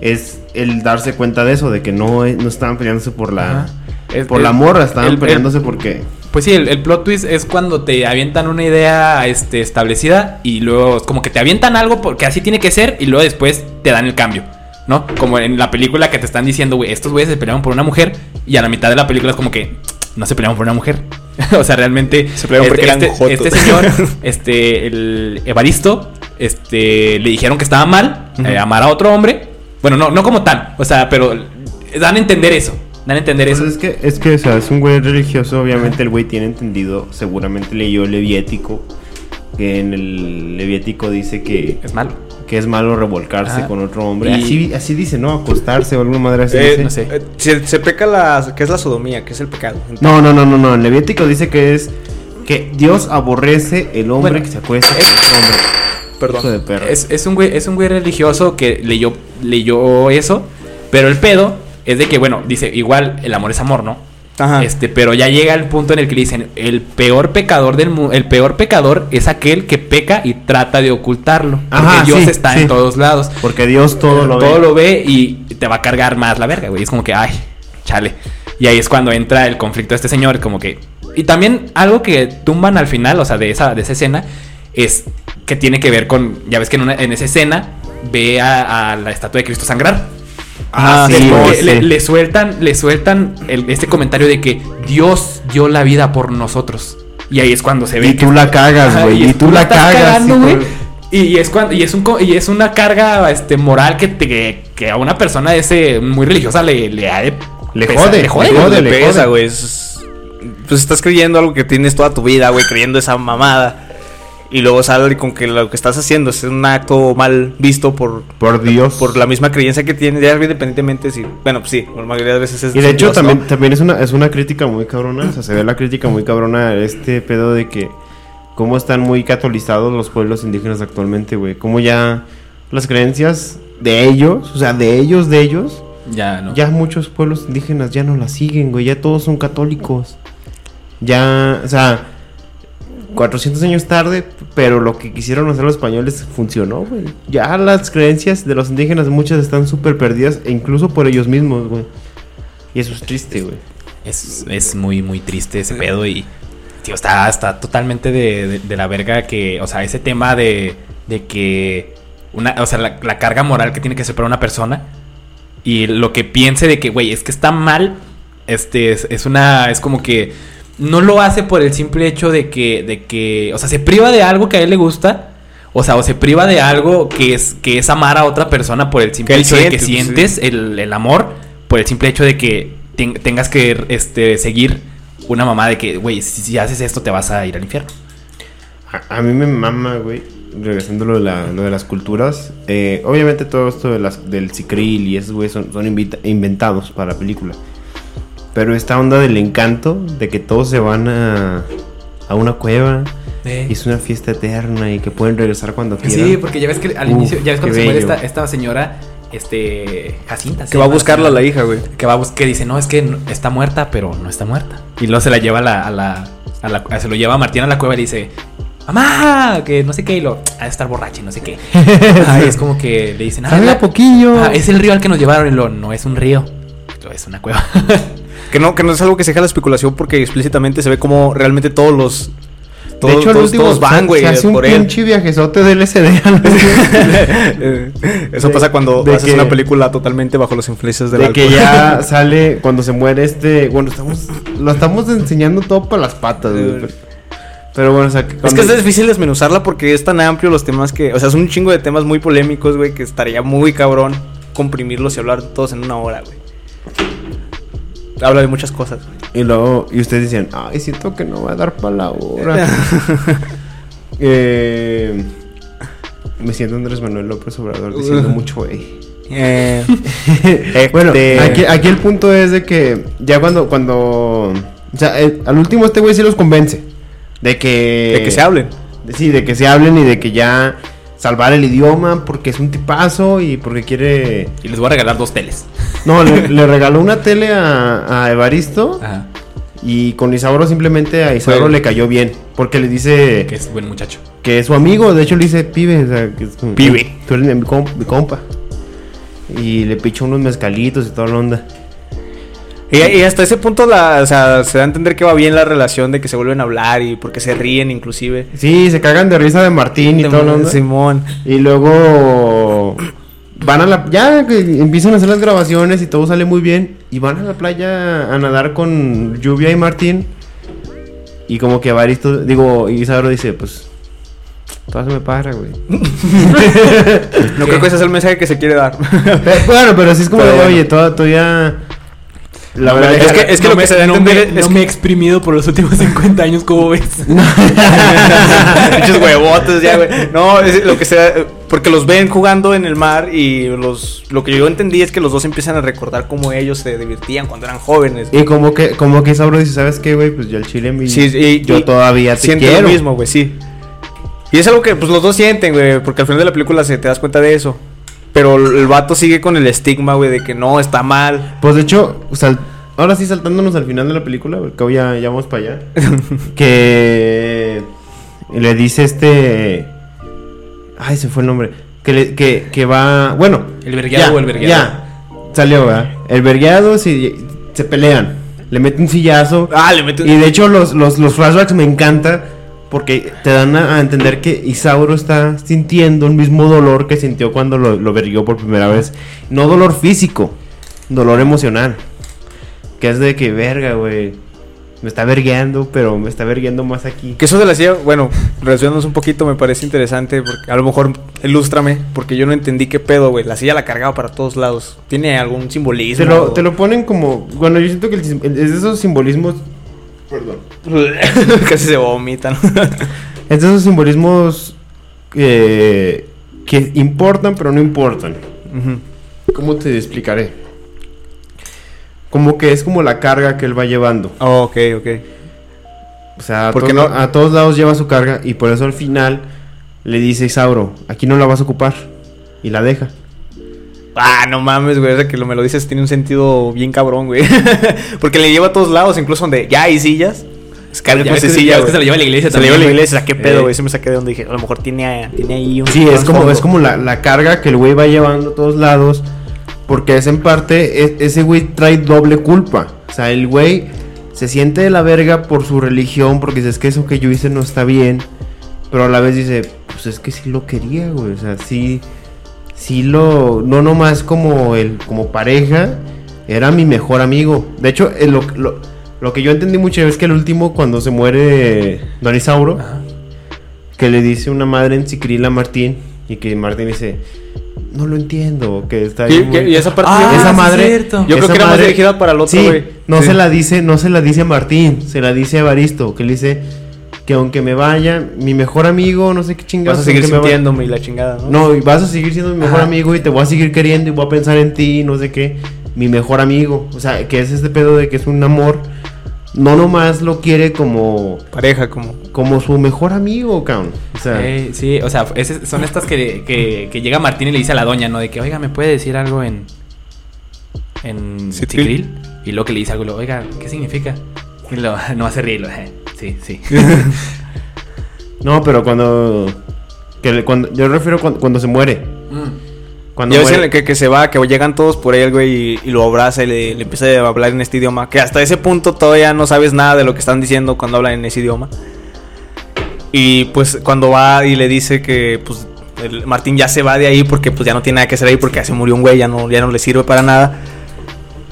es el darse cuenta de eso, de que no, no estaban peleándose por la. Es- por el- la morra, estaban el- el- peleándose porque... Pues sí, el, el plot twist es cuando te avientan una idea este, establecida y luego es como que te avientan algo porque así tiene que ser y luego después te dan el cambio, ¿no? Como en la película que te están diciendo, güey, estos güeyes se pelearon por una mujer y a la mitad de la película es como que no se pelearon por una mujer. o sea, realmente Se pelearon porque eran este, jotos. este señor, este, el Evaristo, este, le dijeron que estaba mal eh, amar a otro hombre. Bueno, no, no como tal, o sea, pero dan a entender eso. Dan a entender Pues eso. es que, es que, o sea, es un güey religioso, obviamente el güey tiene entendido, seguramente leyó el Leviático, que en el Leviático dice que Es malo. que es malo revolcarse Ajá. con otro hombre. Y- Así, así dice, ¿no? Acostarse o alguna madre así. Eh, dice. no sé. eh, se, se peca la... ¿Qué es la sodomía? ¿Qué es el pecado? No, no, no, no, no. El Levítico dice que es que Dios aborrece el hombre Bueno, que se acuesta con otro hombre. Perdón. Hijo de perro. Es, es un güey, es un güey religioso que leyó, leyó eso, pero el pedo es de que, bueno, dice, igual el amor es amor, ¿no? Ajá. Este, pero ya llega el punto en el que le dicen, el peor pecador del mundo, el peor pecador es aquel que peca y trata de ocultarlo. Porque Dios sí, está sí. en todos lados. Porque Dios todo lo todo ve. lo ve y te va a cargar más la verga, güey. Es como que, ay, chale. Y ahí es cuando entra el conflicto de este señor, como que... Y también algo que tumban al final, o sea, de esa, de esa escena, es que tiene que ver con, ya ves que en, una- en esa escena ve a, a la estatua de Cristo sangrar. Ah, Ah, sí, porque sí. le, le sueltan, le sueltan el- este comentario de que Dios dio la vida por nosotros. Y ahí es cuando se ve Y que tú la cagas, güey. Y tú la cagas. güey. Y, y es cuando y es un y es una carga este moral que te, que, que a una persona ese muy religiosa le, le ha de Le pesar, jode, le jode, le jode, le le pesa, jode. güey. Es- Pues estás creyendo algo que tienes toda tu vida, güey, creyendo esa mamada. Y luego sale con que lo que estás haciendo es un acto mal visto por, Por Dios. por la misma creencia que tienes, ya independientemente si. Bueno, pues sí, la mayoría de veces es. Y de hecho Dios, ¿no? también, también es una es una crítica muy cabrona, o sea, se ve la crítica muy cabrona este pedo de que cómo están muy catolizados los pueblos indígenas actualmente, güey, cómo ya las creencias de ellos, o sea, de ellos, de ellos, Ya no. ya muchos pueblos indígenas ya no las siguen, güey, ya todos son católicos. Ya, o sea, 400 años tarde, pero lo que quisieron hacer los españoles funcionó, güey. Ya las creencias de los indígenas muchas están súper perdidas, e incluso por ellos mismos, güey. Y eso es triste, güey. Es, es muy, muy triste ese pedo y, tío, está, está totalmente de, de- la verga que, o sea, ese tema de, de que, una, o sea, la, la carga moral que tiene que para una persona y lo que piense de que, güey, es que está mal, este, es, es una, es como que no lo hace por el simple hecho de que, de que, o sea, se priva de algo que a él le gusta. O sea, o se priva de algo que es, que es amar a otra persona por el simple hecho de que pues, sientes el, el amor, por el simple hecho de que ten- tengas que este, seguir una mamá de que, güey, si, si haces esto te vas a ir al infierno. A, a mí me mama, güey. Regresando a lo de, la- lo de las culturas. eh, obviamente todo esto de las, del cicril y esos güey son, son invita- inventados para la película. Pero esta onda del encanto, de que todos se van a... a una cueva Eh. y es una fiesta eterna y que pueden regresar cuando quieran. Sí, porque ya ves que al Uf, inicio, ya ves cuando se muere esta, esta señora, este, Jacinta. Que va a buscarla a la hija, güey. Que va a buscar, que dice, no, es que no- está muerta, pero no está muerta. Y luego se la lleva a la, a la, a la- se lo lleva a Martín a la cueva y le dice, mamá, que no sé qué, y lo, ha de estar borracha y no sé qué. Ay, es como que le dicen, ah, la- poquillo. ah, es el río al que nos llevaron, y lo, no es un río, es una cueva. Que no, que no es algo que se deja la especulación porque explícitamente se ve como realmente todos los. Todos, de hecho, todos- último todos van, güey, se hace un por él. pinche viajezote del LSD. a la vez. Eso De- pasa cuando de haces que- una película totalmente bajo los influencias del de alcohol. que ya sale cuando se muere este. Bueno, estamos. Lo estamos enseñando todo para las patas, güey. Pero, bueno, o sea, que Es que es difícil desmenuzarla porque es tan amplio los temas que. O sea, es un chingo de temas muy polémicos, güey, que estaría muy cabrón comprimirlos y hablar todos en una hora, güey. Habla de muchas cosas. Y luego, y ustedes decían, ay, siento que no va a dar para la hora. Eh, me siento Andrés Manuel López Obrador diciendo mucho, güey. Eh, bueno, este- aquí, aquí el punto es de que ya cuando, cuando, o sea, eh, al último este güey sí los convence de que, de que se hablen. de- sí, de que se hablen y de que ya salvar el idioma porque es un tipazo y porque quiere, y les voy a regalar dos teles. No, le, le regaló una tele a, a Evaristo Ajá, y con Isauro simplemente a Isauro le cayó bien porque le dice que es buen muchacho. que es su amigo, de hecho le dice pibe, o sea, que es Pibe. Tú eres mi, com- mi compa. Y le pichó unos mezcalitos y toda la onda. Y, y hasta ese punto la, o sea, se da a entender que va bien la relación de que se vuelven a hablar y porque se ríen inclusive. Sí, se cagan de risa de Martín y onda. Simón. Y luego van a la ya empiezan a hacer las grabaciones y todo sale muy bien y van a la playa a nadar con Lluvia y Martín. Y como que Evaristo, digo, Isauro dice, pues todo se me para, güey. No creo que ese es el mensaje que se quiere dar. Pero, bueno, pero sí es como de, oye, todo- todavía la No, verdad es que- es que no lo que me- se no entender me, es no que- me he exprimido por los últimos 50 años, como ves? Pinches huevotes ya, güey. No, es lo que sea, porque los ven jugando en el mar y los lo que yo entendí es que los dos empiezan a recordar cómo ellos se divertían cuando eran jóvenes. Y como que, como que Isauro dice, ¿sabes qué, güey? Pues yo al chile mi- Sí, y- yo y todavía te Siente quiero. lo mismo, güey, sí. Y es algo que pues los dos sienten, güey, porque al final de la película se te das cuenta de eso. Pero el vato sigue con el estigma, güey, de que no, está mal. Pues de hecho, sal- ahora sí saltándonos al final de la película, porque hoy ya, ya vamos para allá. que le dice este. Ay, se fue el nombre. Que, le- que, que va. Bueno. ¿El vergueado o el vergueado? Ya. Salió, ¿verdad? El vergueado si, se pelean. Le mete un sillazo. Ah, le mete Y de hecho los, los, los flashbacks me encantan porque te dan a, a entender que Isauro está sintiendo el mismo dolor que sintió cuando lo, lo verguió por primera vez. No dolor físico, dolor emocional. Que es de que, verga, güey. Me está vergueando, pero me está vergueando más aquí. Que eso de la silla, bueno, relacionándonos un poquito, me parece interesante, porque a lo mejor ilústrame, porque yo no entendí qué pedo, güey. La silla la cargaba para todos lados. ¿Tiene algún simbolismo? Te lo, te lo ponen como. Bueno, yo siento que el es de esos simbolismos. Perdón. Casi se vomitan. Es de esos simbolismos eh, que importan, pero no importan. ¿Cómo te explicaré? Como que es como la carga que él va llevando. Oh, ok, ok. O sea, a, Porque todo- no- a todos lados lleva su carga y por eso al final le dice Isauro, aquí no la vas a ocupar. Y la deja. Ah, no mames, güey. O sea, que lo, me lo dices tiene un sentido bien cabrón, güey. Porque le lleva a todos lados, incluso donde ya hay sillas. Es carga con que- silla, se la lleva a la iglesia Se la lleva a la iglesia. ¿Qué pedo, Eh. güey? Se me saqué de donde dije, a lo mejor tiene, tiene ahí un. Sí, es como, es como la, la carga que el güey va llevando a todos lados. Porque es en parte, ese güey trae doble culpa. O sea, el güey se siente de la verga por su religión. Porque dice, es que eso que yo hice no está bien. Pero a la vez dice, pues es que sí lo quería, güey. O sea, sí, sí lo, no nomás como el, como pareja, era mi mejor amigo. De hecho, eh, lo, lo, lo que yo entendí mucho es que el último, cuando se muere Don Isauro, Ajá. que le dice una madre en Cicril a Martín y que Martín dice no lo entiendo que está ahí Y, muy- que- y esa parte. Ah, yo- esa madre cierto. Yo creo esa que era más dirigida para el otro, sí, güey. no Sí. se la dice no se la dice a Martín se la dice a Evaristo que le dice que aunque me vaya mi mejor amigo no sé qué chingados Vas a seguir sintiéndome y la chingada, ¿no? no y vas a seguir siendo mi mejor Ajá. amigo y te voy a seguir queriendo y voy a pensar en ti no sé qué mi mejor amigo o sea que es este pedo de que es un amor no nomás lo quiere como, Pareja, como. como su mejor amigo, cabrón. O sea, Eh, sí, o sea, ese- son estas que, que, que llega Martín y le dice a la doña, ¿no? De que, oiga, ¿me puede decir algo en. en Citril. Y luego que le dice algo, luego, oiga, ¿qué significa? Y lo, no hace reír, "Eh, sí, sí. no, pero cuando, que le- cuando yo refiero cuando, cuando se muere. Cuando Yo muere- decía que, que se va, que llegan todos por él, güey, y, y lo abraza y le, le empieza a hablar en este idioma. Que hasta ese punto todavía no sabes nada de lo que están diciendo cuando hablan en ese idioma. Y pues cuando va y le dice que pues el Martín ya se va de ahí porque pues ya no tiene nada que hacer ahí porque ya se murió un güey, ya no, ya no le sirve para nada.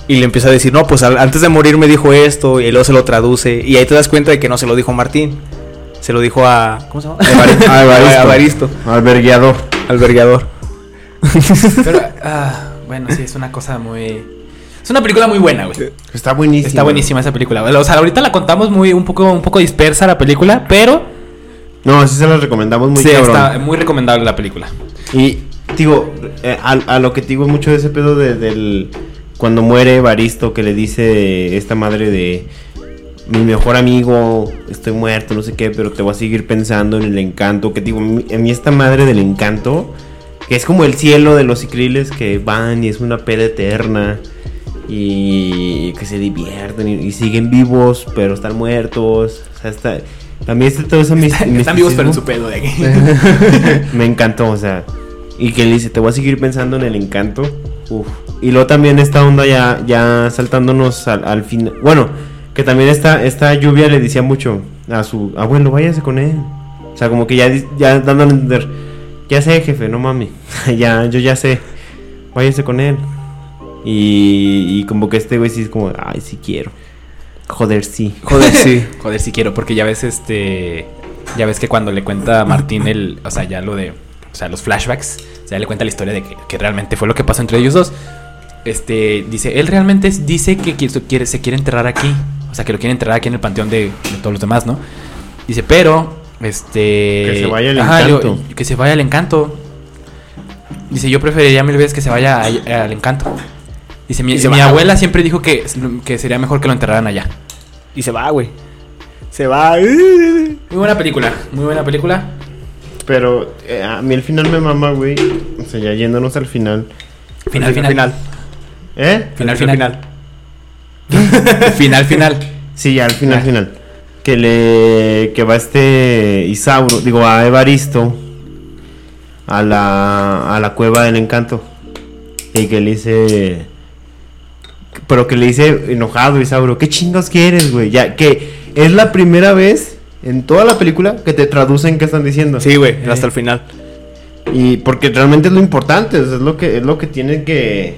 Y le empieza a decir, no, pues al- antes de morir me dijo esto, y luego se lo traduce. Y ahí te das cuenta de que no se lo dijo Martín. Se lo dijo a... ¿Cómo se llama? Evaristo. A. Evaristo. Albergueador. Albergueador. Pero, ah, bueno, sí, es una cosa muy... Es una película muy buena, güey. Está buenísimo. Está buenísima esa película. O sea, ahorita la contamos muy un poco un poco dispersa la película, pero No, sí se las recomendamos muy sí, cabrón. está muy recomendable la película. Y digo, eh, a, a lo que te digo mucho de ese pedo de- del cuando muere Baristo que le dice esta madre de mi mejor amigo, estoy muerto, no sé qué, pero te voy a seguir pensando en el encanto, que digo, a mí esta madre del encanto, que es como el cielo de los cicriles que van y es una peda eterna y que se divierten y, y siguen vivos, pero están muertos, o sea, está... Mí este todo eso Están vivos pero en su pedo de aquí. me encantó, o sea. Y que le dice, te voy a seguir pensando en el encanto. Uf. Y luego también esta onda ya, ya saltándonos al, al final. Bueno, que también esta, esta lluvia le decía mucho a su abuelo, váyase con él. O sea, como que ya, ya dando a entender, ya sé, jefe, no mami. ya, yo ya sé. Váyase con él. Y, y como que este güey sí es como, ay, sí quiero. Joder, sí. Joder, sí. Joder, si quiero, porque ya ves este. Ya ves que cuando le cuenta a Martín el. O sea, ya lo de. O sea, los flashbacks. O sea, le cuenta la historia de que, que realmente fue lo que pasó entre ellos dos. Este. Dice, él realmente dice que quiere, quiere- se quiere enterrar aquí. O sea, que lo quiere enterrar aquí en el panteón de, de todos los demás, ¿no? Dice, pero. Este. Que se vaya el encanto. que se vaya el encanto. Dice, yo preferiría mil veces que se vaya al encanto. Dice, mi, abuela siempre dijo que, que sería mejor que lo enterraran allá. Y se va, güey. Se va. Muy buena película, muy buena película. Pero eh, a mí el final me mama, güey. O sea, ya yéndonos al final. Final, final, final. ¿Eh? Final, Final, final. Final, final. Sí, ya al final, Ah. final. Que le. Que va este Isauro, digo, a Evaristo. A la. A la cueva del encanto. Y que le dice. Pero que le dice enojado Isauro. ¿Qué chingos quieres, güey? Ya que es la primera vez en toda la película que te traducen qué están diciendo. Sí, güey, hasta el final. Y porque realmente es lo importante, es lo que es lo que tienen que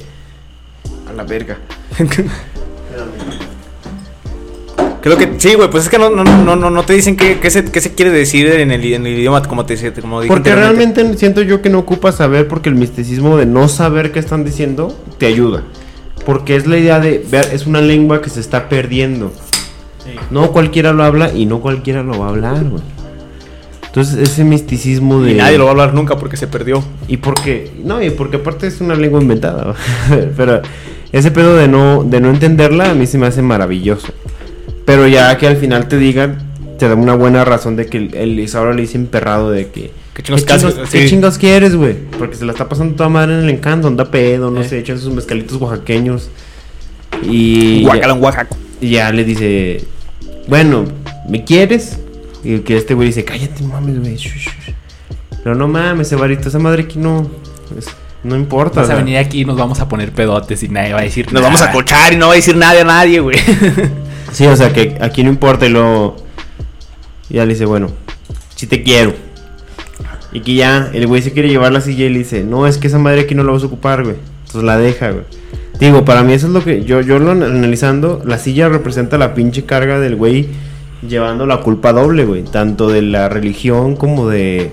a la verga. Creo que sí, güey, pues es que no, no, no, no, no te dicen qué, qué, se, qué se quiere decir en el, en el idioma, como te decía, como dije Porque realmente siento yo que no ocupas saber porque el misticismo de no saber qué están diciendo te ayuda. Porque es la idea de ver, es una lengua que se está perdiendo. No cualquiera lo habla y no cualquiera lo va a hablar, güey. Entonces ese misticismo de Y nadie lo va a hablar nunca porque se perdió. Y porque, no, y porque aparte es una lengua inventada. Pero ese pedo de no, de no entenderla a mí se me hace maravilloso. Pero ya que al final te digan, te da una buena razón de que el, el Isauro le dice emperrado de que... ¿Qué chingos ¿Qué chingos, haces? qué Sí. chingos quieres, güey? Porque se la está pasando toda madre en el encanto, anda pedo, no Eh. sé, echan sus mezcalitos oaxaqueños. Y un Oaxaco. y ya le dice, bueno, ¿me quieres? Y que este güey dice, cállate, mames, güey. shush, shush". Pero no mames, Evarito, esa madre aquí no, es- no importa. Vas a venir aquí y nos vamos a poner pedotes y nadie va a decir Nos vamos a nada. cochar y no va a decir nadie a nadie, güey. Sí, o sea, que aquí no importa y luego... y Ya le dice, bueno, si te quiero. Y que ya el güey se quiere llevar la silla y le dice, no, es que esa madre aquí no la vas a ocupar, güey. Entonces la deja, güey. Digo, para mí eso es lo que... Yo, yo lo an- analizando, la silla representa la pinche carga del güey llevando la culpa doble, güey. Tanto de la religión como de...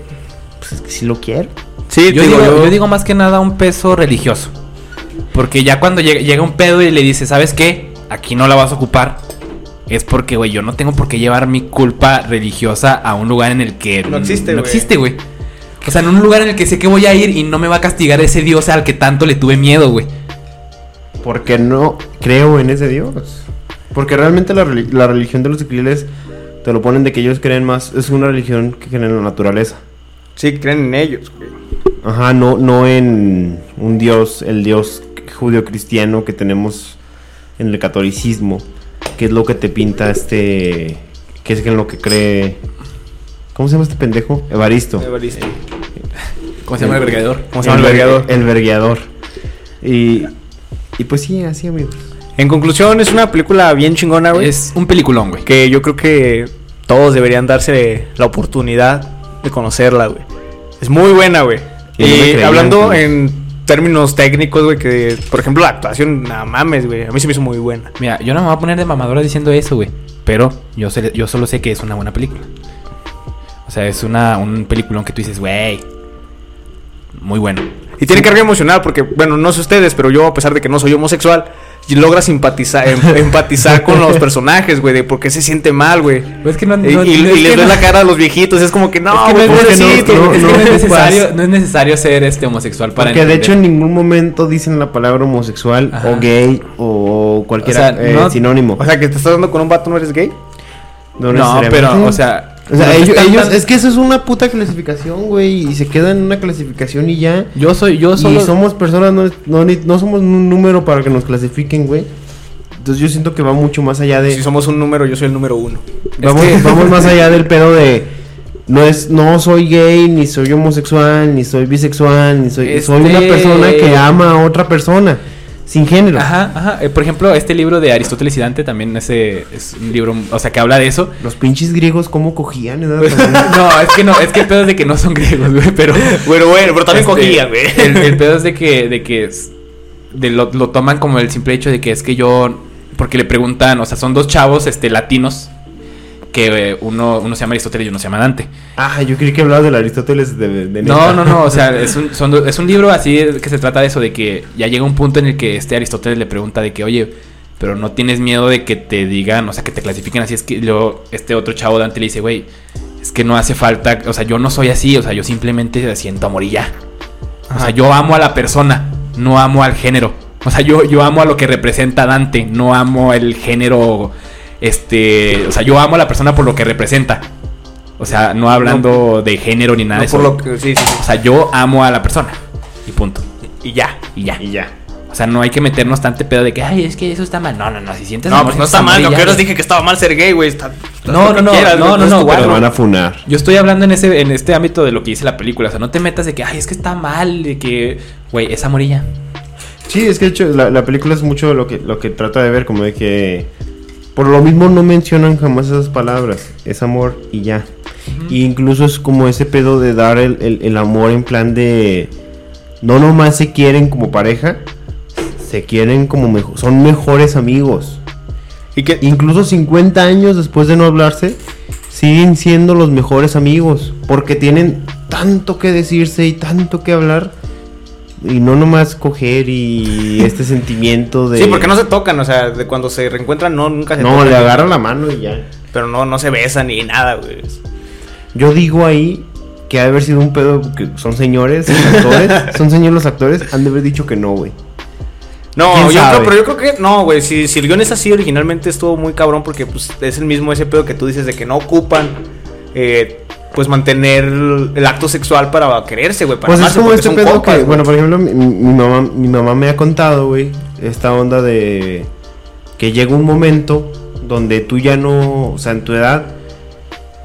Pues es que sí lo quiero. Sí, Yo digo, yo- yo digo más que nada un peso religioso. Porque ya cuando llega, llega un pedo y le dice, ¿sabes qué? Aquí no la vas a ocupar. Es porque, güey, yo no tengo por qué llevar mi culpa religiosa a un lugar en el que No existe, no güey. existe, güey. O sea, en un lugar en el que sé que voy a ir y no me va a castigar ese Dios al que tanto le tuve miedo, güey. Porque no creo en ese Dios. Porque realmente la, reli- la religión de los Ikriles te lo ponen de que ellos creen más, es una religión que creen en la naturaleza. Sí, creen en ellos, güey. Ajá, no, no en un dios, el dios judío-cristiano que tenemos en el catolicismo, que es lo que te pinta este, que es en lo que cree, ¿cómo se llama este pendejo? Evaristo. Evaristo. ¿Cómo se llama el? ¿Cómo se llama el vergueador? El vergueador. Y, y pues sí, así amigos. En conclusión, es una película bien chingona, güey. Es un peliculón, güey. que yo creo que todos deberían darse la oportunidad de conocerla, güey. Es muy buena, güey. Y no creían, hablando en términos técnicos, güey, que por ejemplo la actuación, nada mames, güey. A mí se me hizo muy buena. Mira, yo no me voy a poner de mamadora diciendo eso, güey. Pero yo, sé- yo solo sé que es una buena película. O sea, es una, un peliculón que tú dices, güey. Muy bueno. Y tiene carga emocional porque, bueno, no sé ustedes, pero yo, a pesar de que no soy homosexual, logra simpatizar, em- empatizar con los personajes, güey, de por qué se siente mal, güey. Pues es que no, Y, no- y- no- y es les ves no- la cara a los viejitos, es como que no, es que no güey, es, pobrecito. necesito, no- es que no no es ocupas. necesario, no es necesario ser este homosexual para Porque de hecho en entender. ningún momento dicen la palabra homosexual Ajá. o gay o cualquier O sea, eh, no- sinónimo. O sea, que te estás dando con un vato, ¿no eres gay? No, pero, o sea. O sea, ellos, ellos- es que eso es una puta clasificación, güey, y se quedan en una clasificación y ya. Yo soy, yo solo. Y somos personas, no, no, no somos un número para que nos clasifiquen, güey. Entonces yo siento que va mucho más allá de... Si somos un número, yo soy el número uno. Vamos, que- vamos más allá del pedo de... No es, no soy gay, ni soy homosexual, ni soy bisexual, ni soy... Soy una Este- persona que ama a otra persona. Sin género. Ajá, ajá. Eh, por ejemplo, este libro de Aristóteles y Dante también ese es un libro, o sea, que habla de eso. Los pinches griegos, ¿cómo cogían? eh? no, es que no, es que el pedo es de que no son griegos, güey, pero. Bueno, bueno, pero también Este, cogían, güey. El, el pedo es de que, de que es- de lo, lo toman como el simple hecho de que es que yo. Porque le preguntan, o sea, son dos chavos este, latinos. Que eh, uno, uno se llama Aristóteles y uno se llama Dante. Ah, yo creí que hablabas del Aristóteles de, de No, no, no, o sea, es un, son es un libro así que se trata de eso, de que ya llega un punto en el que este Aristóteles le pregunta de que, oye, pero no tienes miedo de que te digan, o sea, que te clasifiquen así. Es que luego este otro chavo Dante le dice, güey, es que no hace falta, o sea, yo no soy así, o sea, yo simplemente siento amor y ya. O sea, yo amo a la persona, no amo al género. O sea, yo, yo amo a lo que representa Dante, no amo el género, este, o sea, yo amo a la persona por lo que representa. O sea, no hablando de género ni nada No de eso. por lo que, sí, sí, O sea, yo amo a la persona. Y punto. Y ya. Y ya. Y ya. O sea, no hay que meternos tanto pedo de que, ay, es que eso está mal. No, no, no. Si sientes No, amor, pues no está mal. Lo que ahora güey. dije que estaba mal ser gay, güey. Está, No, no, no, quieras, no, güey, no, no, Te cuerpo. van a funar. Yo estoy hablando en ese, en este ámbito de lo que dice la película. O sea, no te metas de que, ay, es que está mal, de que, güey, es amor y ya. Sí, es que de hecho la, la película es mucho lo que, lo que trata de ver, como de que por lo mismo no mencionan jamás esas palabras, es amor y ya. Y incluso es como ese pedo de dar el, el- el amor en plan de no nomás se quieren como pareja, se quieren como mejor, son mejores amigos. Y que, Incluso 50 años después de no hablarse, siguen siendo los mejores amigos. Porque tienen tanto que decirse y tanto que hablar. Y no nomás coger y este sentimiento de... Sí, porque no se tocan, o sea, de cuando se reencuentran, no, nunca se No, tocan. le agarra la mano y ya. Pero no, no se besan ni nada, güey. Yo digo ahí que ha de haber sido un pedo que son señores, actores, son señores los actores, han de haber dicho que no, güey. No, ¿Quién yo creo, pero yo creo que no, güey. Si, si el guion es así, originalmente estuvo muy cabrón porque pues, es el mismo ese pedo que tú dices de que no ocupan, eh, pues mantener el, acto sexual para quererse, güey. Para Pues es amarse, como porque este pedo que, bueno, por ejemplo, mi, mi mamá, mi mamá me ha contado, güey, esta onda de que llega un momento donde tú ya no, o sea, en tu edad,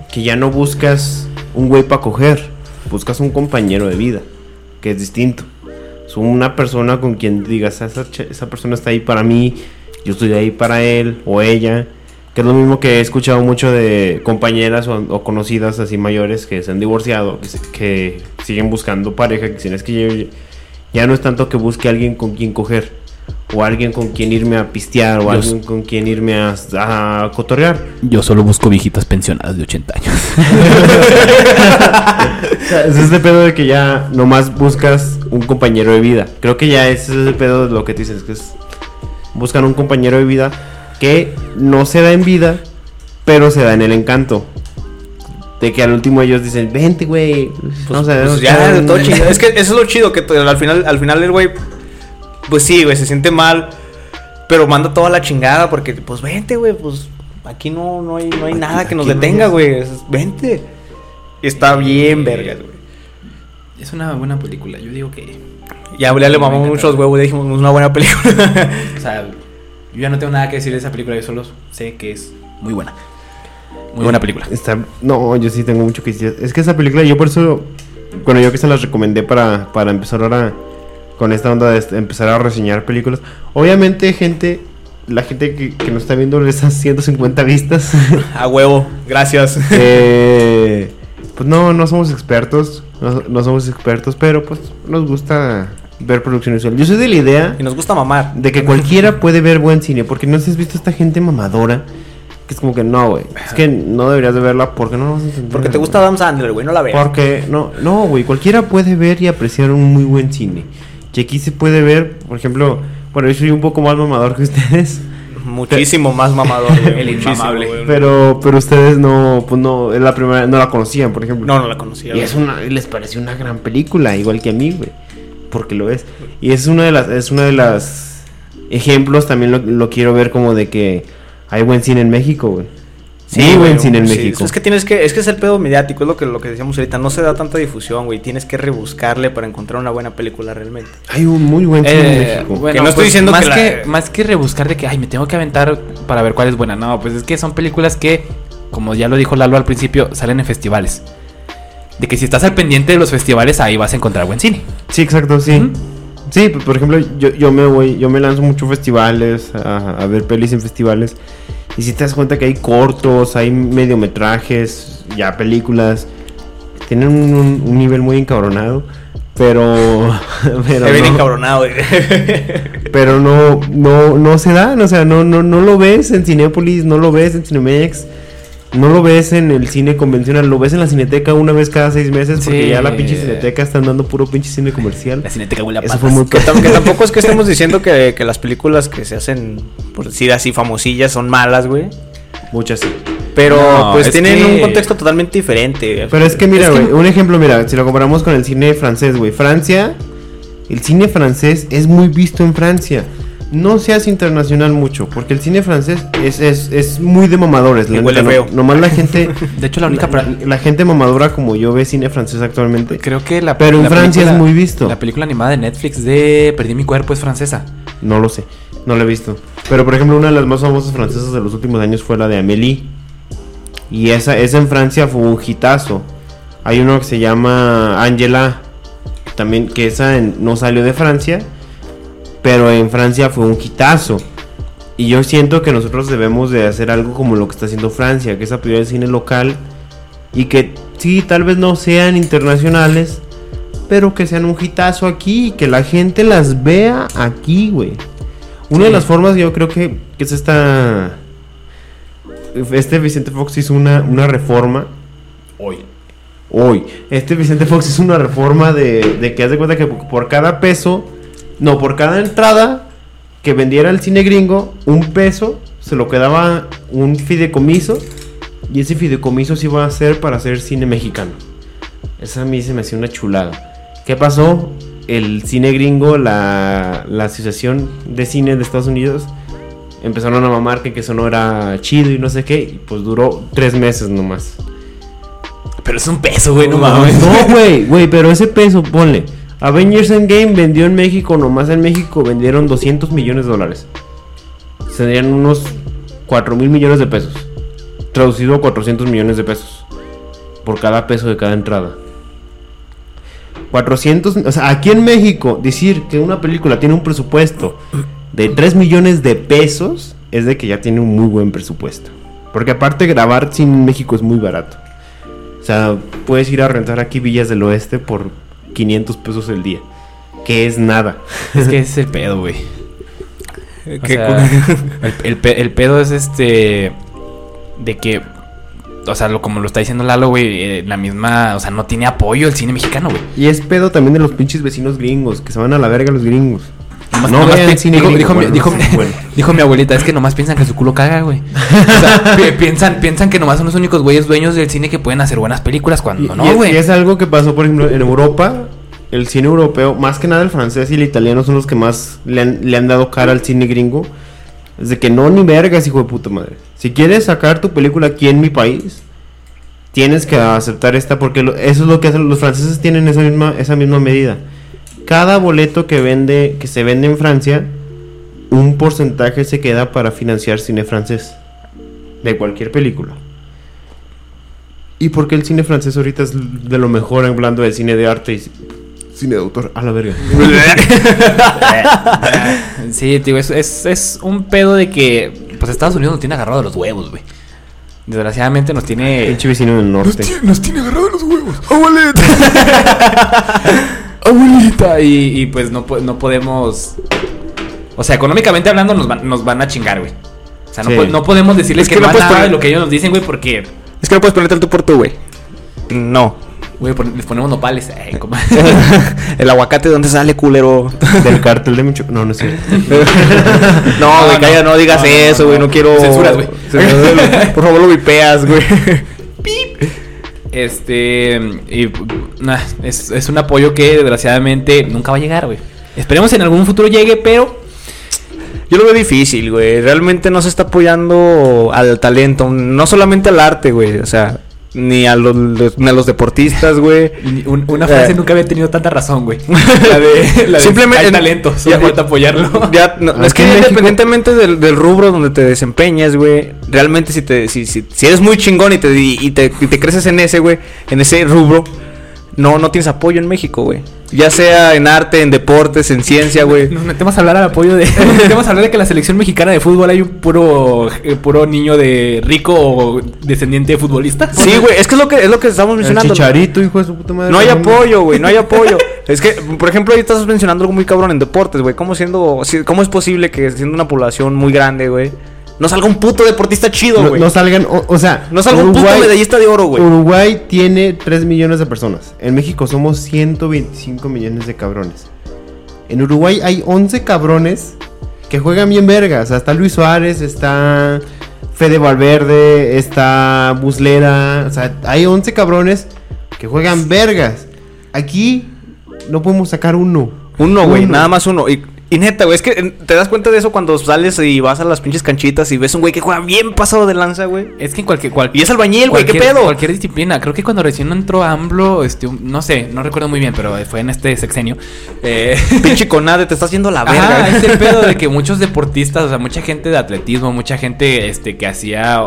que ya no buscas un güey para coger, buscas un compañero de vida, que es distinto. Es una persona con quien digas, "Ah, esa, esa persona está ahí para mí, yo estoy ahí para él o ella. Que es lo mismo que he escuchado mucho de compañeras o, o conocidas así mayores que se han divorciado, que, se- que siguen buscando pareja, que dicen, es que yo- ya no es tanto que busque a alguien con quien coger, o alguien con quien irme a pistear, o Yo alguien con quien irme a, a cotorrear. Yo solo busco viejitas pensionadas de 80 años. O sea, es ese pedo de que ya nomás buscas un compañero de vida. Creo que ya ese es ese pedo de lo que te dices, que es buscan un compañero de vida que no se da en vida, pero se da en el encanto. De que al último ellos dicen, vente, güey. Pues dar ya, un- todo chingado. Es que eso es lo chido, que al final, al final el güey, pues sí, güey, se siente mal. Pero manda toda la chingada porque, pues vente, güey, pues aquí no, no hay, no hay nada que nos detenga, güey. Vente. Y está bien, vergas, güey. Es una buena película. Yo digo que. Ya, ya le mamamos muchos huevos y dijimos, es una buena película. O sea, yo ya no tengo nada que decir de esa película. Yo solo sé que es muy buena. Muy buena película. Está, no, yo sí tengo mucho que decir. Es que esa película, yo por eso, bueno, yo que se las recomendé para, para empezar ahora con esta onda de empezar a reseñar películas. Obviamente, gente, la gente que, que nos está viendo esas 150 vistas, A huevo, gracias. eh, pues no, no somos expertos, no, no somos expertos, pero pues nos gusta ver producción visual. Yo soy de la idea Y nos gusta mamar. de que cualquiera puede ver buen cine, porque no sé si has visto esta gente mamadora. Que es como que no, güey. Es que no deberías de verla porque no vas a entender. Porque te gusta. Adam Sandler, güey, no la veas. Porque, no, no, güey. Cualquiera puede ver y apreciar un muy buen cine. Y aquí se puede ver, por ejemplo, bueno, yo soy un poco más mamador que ustedes. Muchísimo más mamador. El inmamable. güey. Pero, pero ustedes no, pues no, es la primera, no la conocían, por ejemplo. No, no la conocía. Y es una, les pareció una gran película, igual que a mí, güey. Porque lo es. Y es una de las, es una de las ejemplos, también lo, lo quiero ver como de que hay buen cine en México, güey. Sí, güey, buen cine en sí. México. Es que tienes que, es que es el pedo mediático, es lo que, lo que decíamos ahorita, no se da tanta difusión, güey. Tienes que rebuscarle para encontrar una buena película realmente. Hay un muy buen cine en Eh, México. bueno, Que no estoy pues, diciendo más que la- que, más que rebuscar de que ay me tengo que aventar para ver cuál es buena. No, pues es que son películas que, como ya lo dijo Lalo al principio, salen en festivales. De que si estás al pendiente de los festivales, ahí vas a encontrar buen cine. Sí, exacto, sí. Ujú. Sí, pues, por ejemplo, yo, yo me voy, yo me lanzo mucho a festivales, a, a ver pelis en festivales. Y si te das cuenta que hay cortos, hay mediometrajes, ya películas. Tienen un, un- un nivel muy encabronado. Pero. Pero, Se viene no, encabronado, güey. pero no, no, no se dan. O sea, no, no, no lo ves en Cinépolis, no lo ves en Cinemex. No lo ves en el cine convencional, lo ves en la cineteca una vez cada seis meses porque Sí. ya la pinche cineteca están dando puro pinche cine comercial. La cineteca huele a Eso patas. fue muy que, tam- que tampoco es que estemos diciendo que, que las películas que se hacen, por decir así, famosillas son malas, güey. Muchas sí. Pero No, pues es tienen que- un contexto totalmente diferente. Pero es que mira, Es que- güey, un ejemplo, mira, si lo comparamos con el cine francés, güey. Francia, el cine francés es muy visto en Francia. No seas internacional mucho, porque el cine francés es, es, es muy de mamadores. Y la huele neta, no- feo. nomás la gente... De hecho, la única. la, la gente mamadora como yo ve cine francés actualmente. Creo que la. Pero en la Francia película- es muy visto. La película animada de Netflix de Perdí mi cuerpo es francesa. No lo sé, no lo he visto. Pero por ejemplo, una de las más famosas francesas de los últimos años fue la de Amélie. Y esa, esa en Francia fue un hitazo. Hay uno que se llama Angela, también que esa en- no salió de Francia, pero en Francia fue un hitazo. Y yo siento que nosotros debemos de hacer algo como lo que está haciendo Francia, que es apoyar el cine local y que sí, tal vez no sean internacionales, pero que sean un hitazo aquí y que la gente las vea aquí, güey. Una de las formas yo creo que, que es esta... Este Vicente Fox hizo una, una reforma Hoy. hoy. Este Vicente Fox hizo una reforma de, de que haz de cuenta que por cada peso, no, por cada entrada que vendiera el cine gringo, un peso se lo quedaba un fideicomiso y ese fideicomiso se iba a hacer para hacer cine mexicano. Esa a mí se me hacía una chulada. ¿Qué pasó? El cine gringo, la, la Asociación de Cine de Estados Unidos, empezaron a mamar que, que eso no era chido y no sé qué, y pues duró tres meses nomás. Pero es un peso, güey, no mames. No, güey, güey, pero ese peso, ponle. Avengers Endgame vendió en México, nomás en México vendieron 200 millones de dólares. Serían unos 4 mil millones de pesos. Traducido a 400 millones de pesos. Por cada peso de cada entrada. 400, o sea, aquí en México, decir que una película tiene un presupuesto de 3 millones de pesos es de que ya tiene un muy buen presupuesto. Porque aparte grabar en México es muy barato. O sea, puedes ir a rentar aquí Villas del Oeste por 500 pesos el día. Que es nada. Es que ese es el pedo, güey. O Que- sea, el, el pe- el pedo es este. De que. O sea, lo, como lo está diciendo Lalo, güey. eh, la misma. O sea, no tiene apoyo el cine mexicano, güey. Y es pedo también de los pinches vecinos gringos, que se van a la verga los gringos. Nomás- no nomás vean cine dijo, gringo, dijo, mi- bueno, dijo, no sé, bueno. dijo mi abuelita, es que nomás piensan que su culo caga, güey. O sea, pi- piensan, piensan que nomás son los únicos güeyes dueños del cine que pueden hacer buenas películas cuando y no, es- güey. y es algo que pasó, por ejemplo, en Europa. El cine europeo, más que nada el francés y el italiano son los que más le han, le han dado cara al cine gringo. Es de que no ni vergas, hijo de puta madre. Si quieres sacar tu película aquí en mi país, tienes que aceptar esta porque lo- eso es lo que hacen los franceses tienen esa misma esa misma medida. Cada boleto que vende que se vende en Francia, un porcentaje se queda para financiar cine francés de cualquier película. ¿Y por qué el cine francés ahorita es de lo mejor hablando de cine de arte y cine de autor? A la verga. Sí, tío, es, es, es un pedo de que pues Estados Unidos nos tiene agarrado de los huevos, güey. Desgraciadamente nos tiene... Pinche vecino del norte. nos tiene agarrado de los huevos. ¡Abuelita! ¡Abuelita! Y, y, pues no, no podemos... O sea, económicamente hablando nos van, nos van a chingar, güey. O sea, no, Sí. po- no podemos decirles Es que, que no no puedes nada poner- de lo que ellos nos dicen, güey, porque... Es que no puedes ponerte el tú por tú, güey. No. Güey, pon- les ponemos nopales. Ay, como- el aguacate, ¿dónde sale, culero? Del cartel de Michoacán. No, no es cierto. no, güey, no. calla, no digas eso, no, güey. no. No, quiero. Censuras, güey. Por favor, lo vipeas, güey. Este. Y, nah, es, es un apoyo que desgraciadamente nunca va a llegar, güey. Esperemos en algún futuro llegue, pero. Yo lo veo difícil, güey. Realmente no se está apoyando al talento. No solamente al arte, güey. O sea, ni a los, ni a los deportistas, güey. un- una frase Eh. nunca había tenido tanta razón, güey. La de. La de Simplemente- hay talento, solo ya- falta apoyarlo. Ya, no, Aquí es que independientemente del, del rubro donde te desempeñes, güey, realmente si te si, si, si eres muy chingón y te, y te, y te creces en ese, güey, en ese rubro, no, no tienes apoyo en México, güey. Ya sea en arte, en deportes, en ciencia, güey. Nos metemos a hablar al apoyo de. Nos metemos a hablar de que la selección mexicana de fútbol hay un puro, eh, puro niño de rico o descendiente de futbolista. Sí, güey, es que es lo que es lo que estamos El mencionando. chicharito, hijo de su puta madre. No hay apoyo, güey, no hay apoyo. Es que, por ejemplo, ahí estás mencionando algo muy cabrón en deportes, güey. ¿Cómo siendo, si- cómo es posible que siendo una población muy grande, güey, no salga un puto deportista chido, No, güey? no No, salgan, o, o sea, salga un puto medallista de oro, güey. Uruguay tiene 3 millones de personas. En México somos 125 millones de cabrones. En Uruguay hay 11 cabrones que juegan bien vergas. O sea, está Luis Suárez, está Fede Valverde, está Buslera. O sea, hay 11 cabrones que juegan vergas. Aquí no podemos sacar uno. Uno, güey, nada más uno. Y, y neta, güey, es que eh, te das cuenta de eso cuando sales y vas a las pinches canchitas y ves un güey que juega bien pasado de lanza, güey. Es que en cualquier. cual- Y es albañil, güey, ¿qué pedo? Cualquier disciplina. Creo que cuando recién entró AMLO, este, no sé, no recuerdo muy bien, pero fue en este sexenio. Eh, Pinche conade, te estás yendo a la verga. es el pedo de que muchos deportistas, o sea, mucha gente de atletismo, mucha gente este, que hacía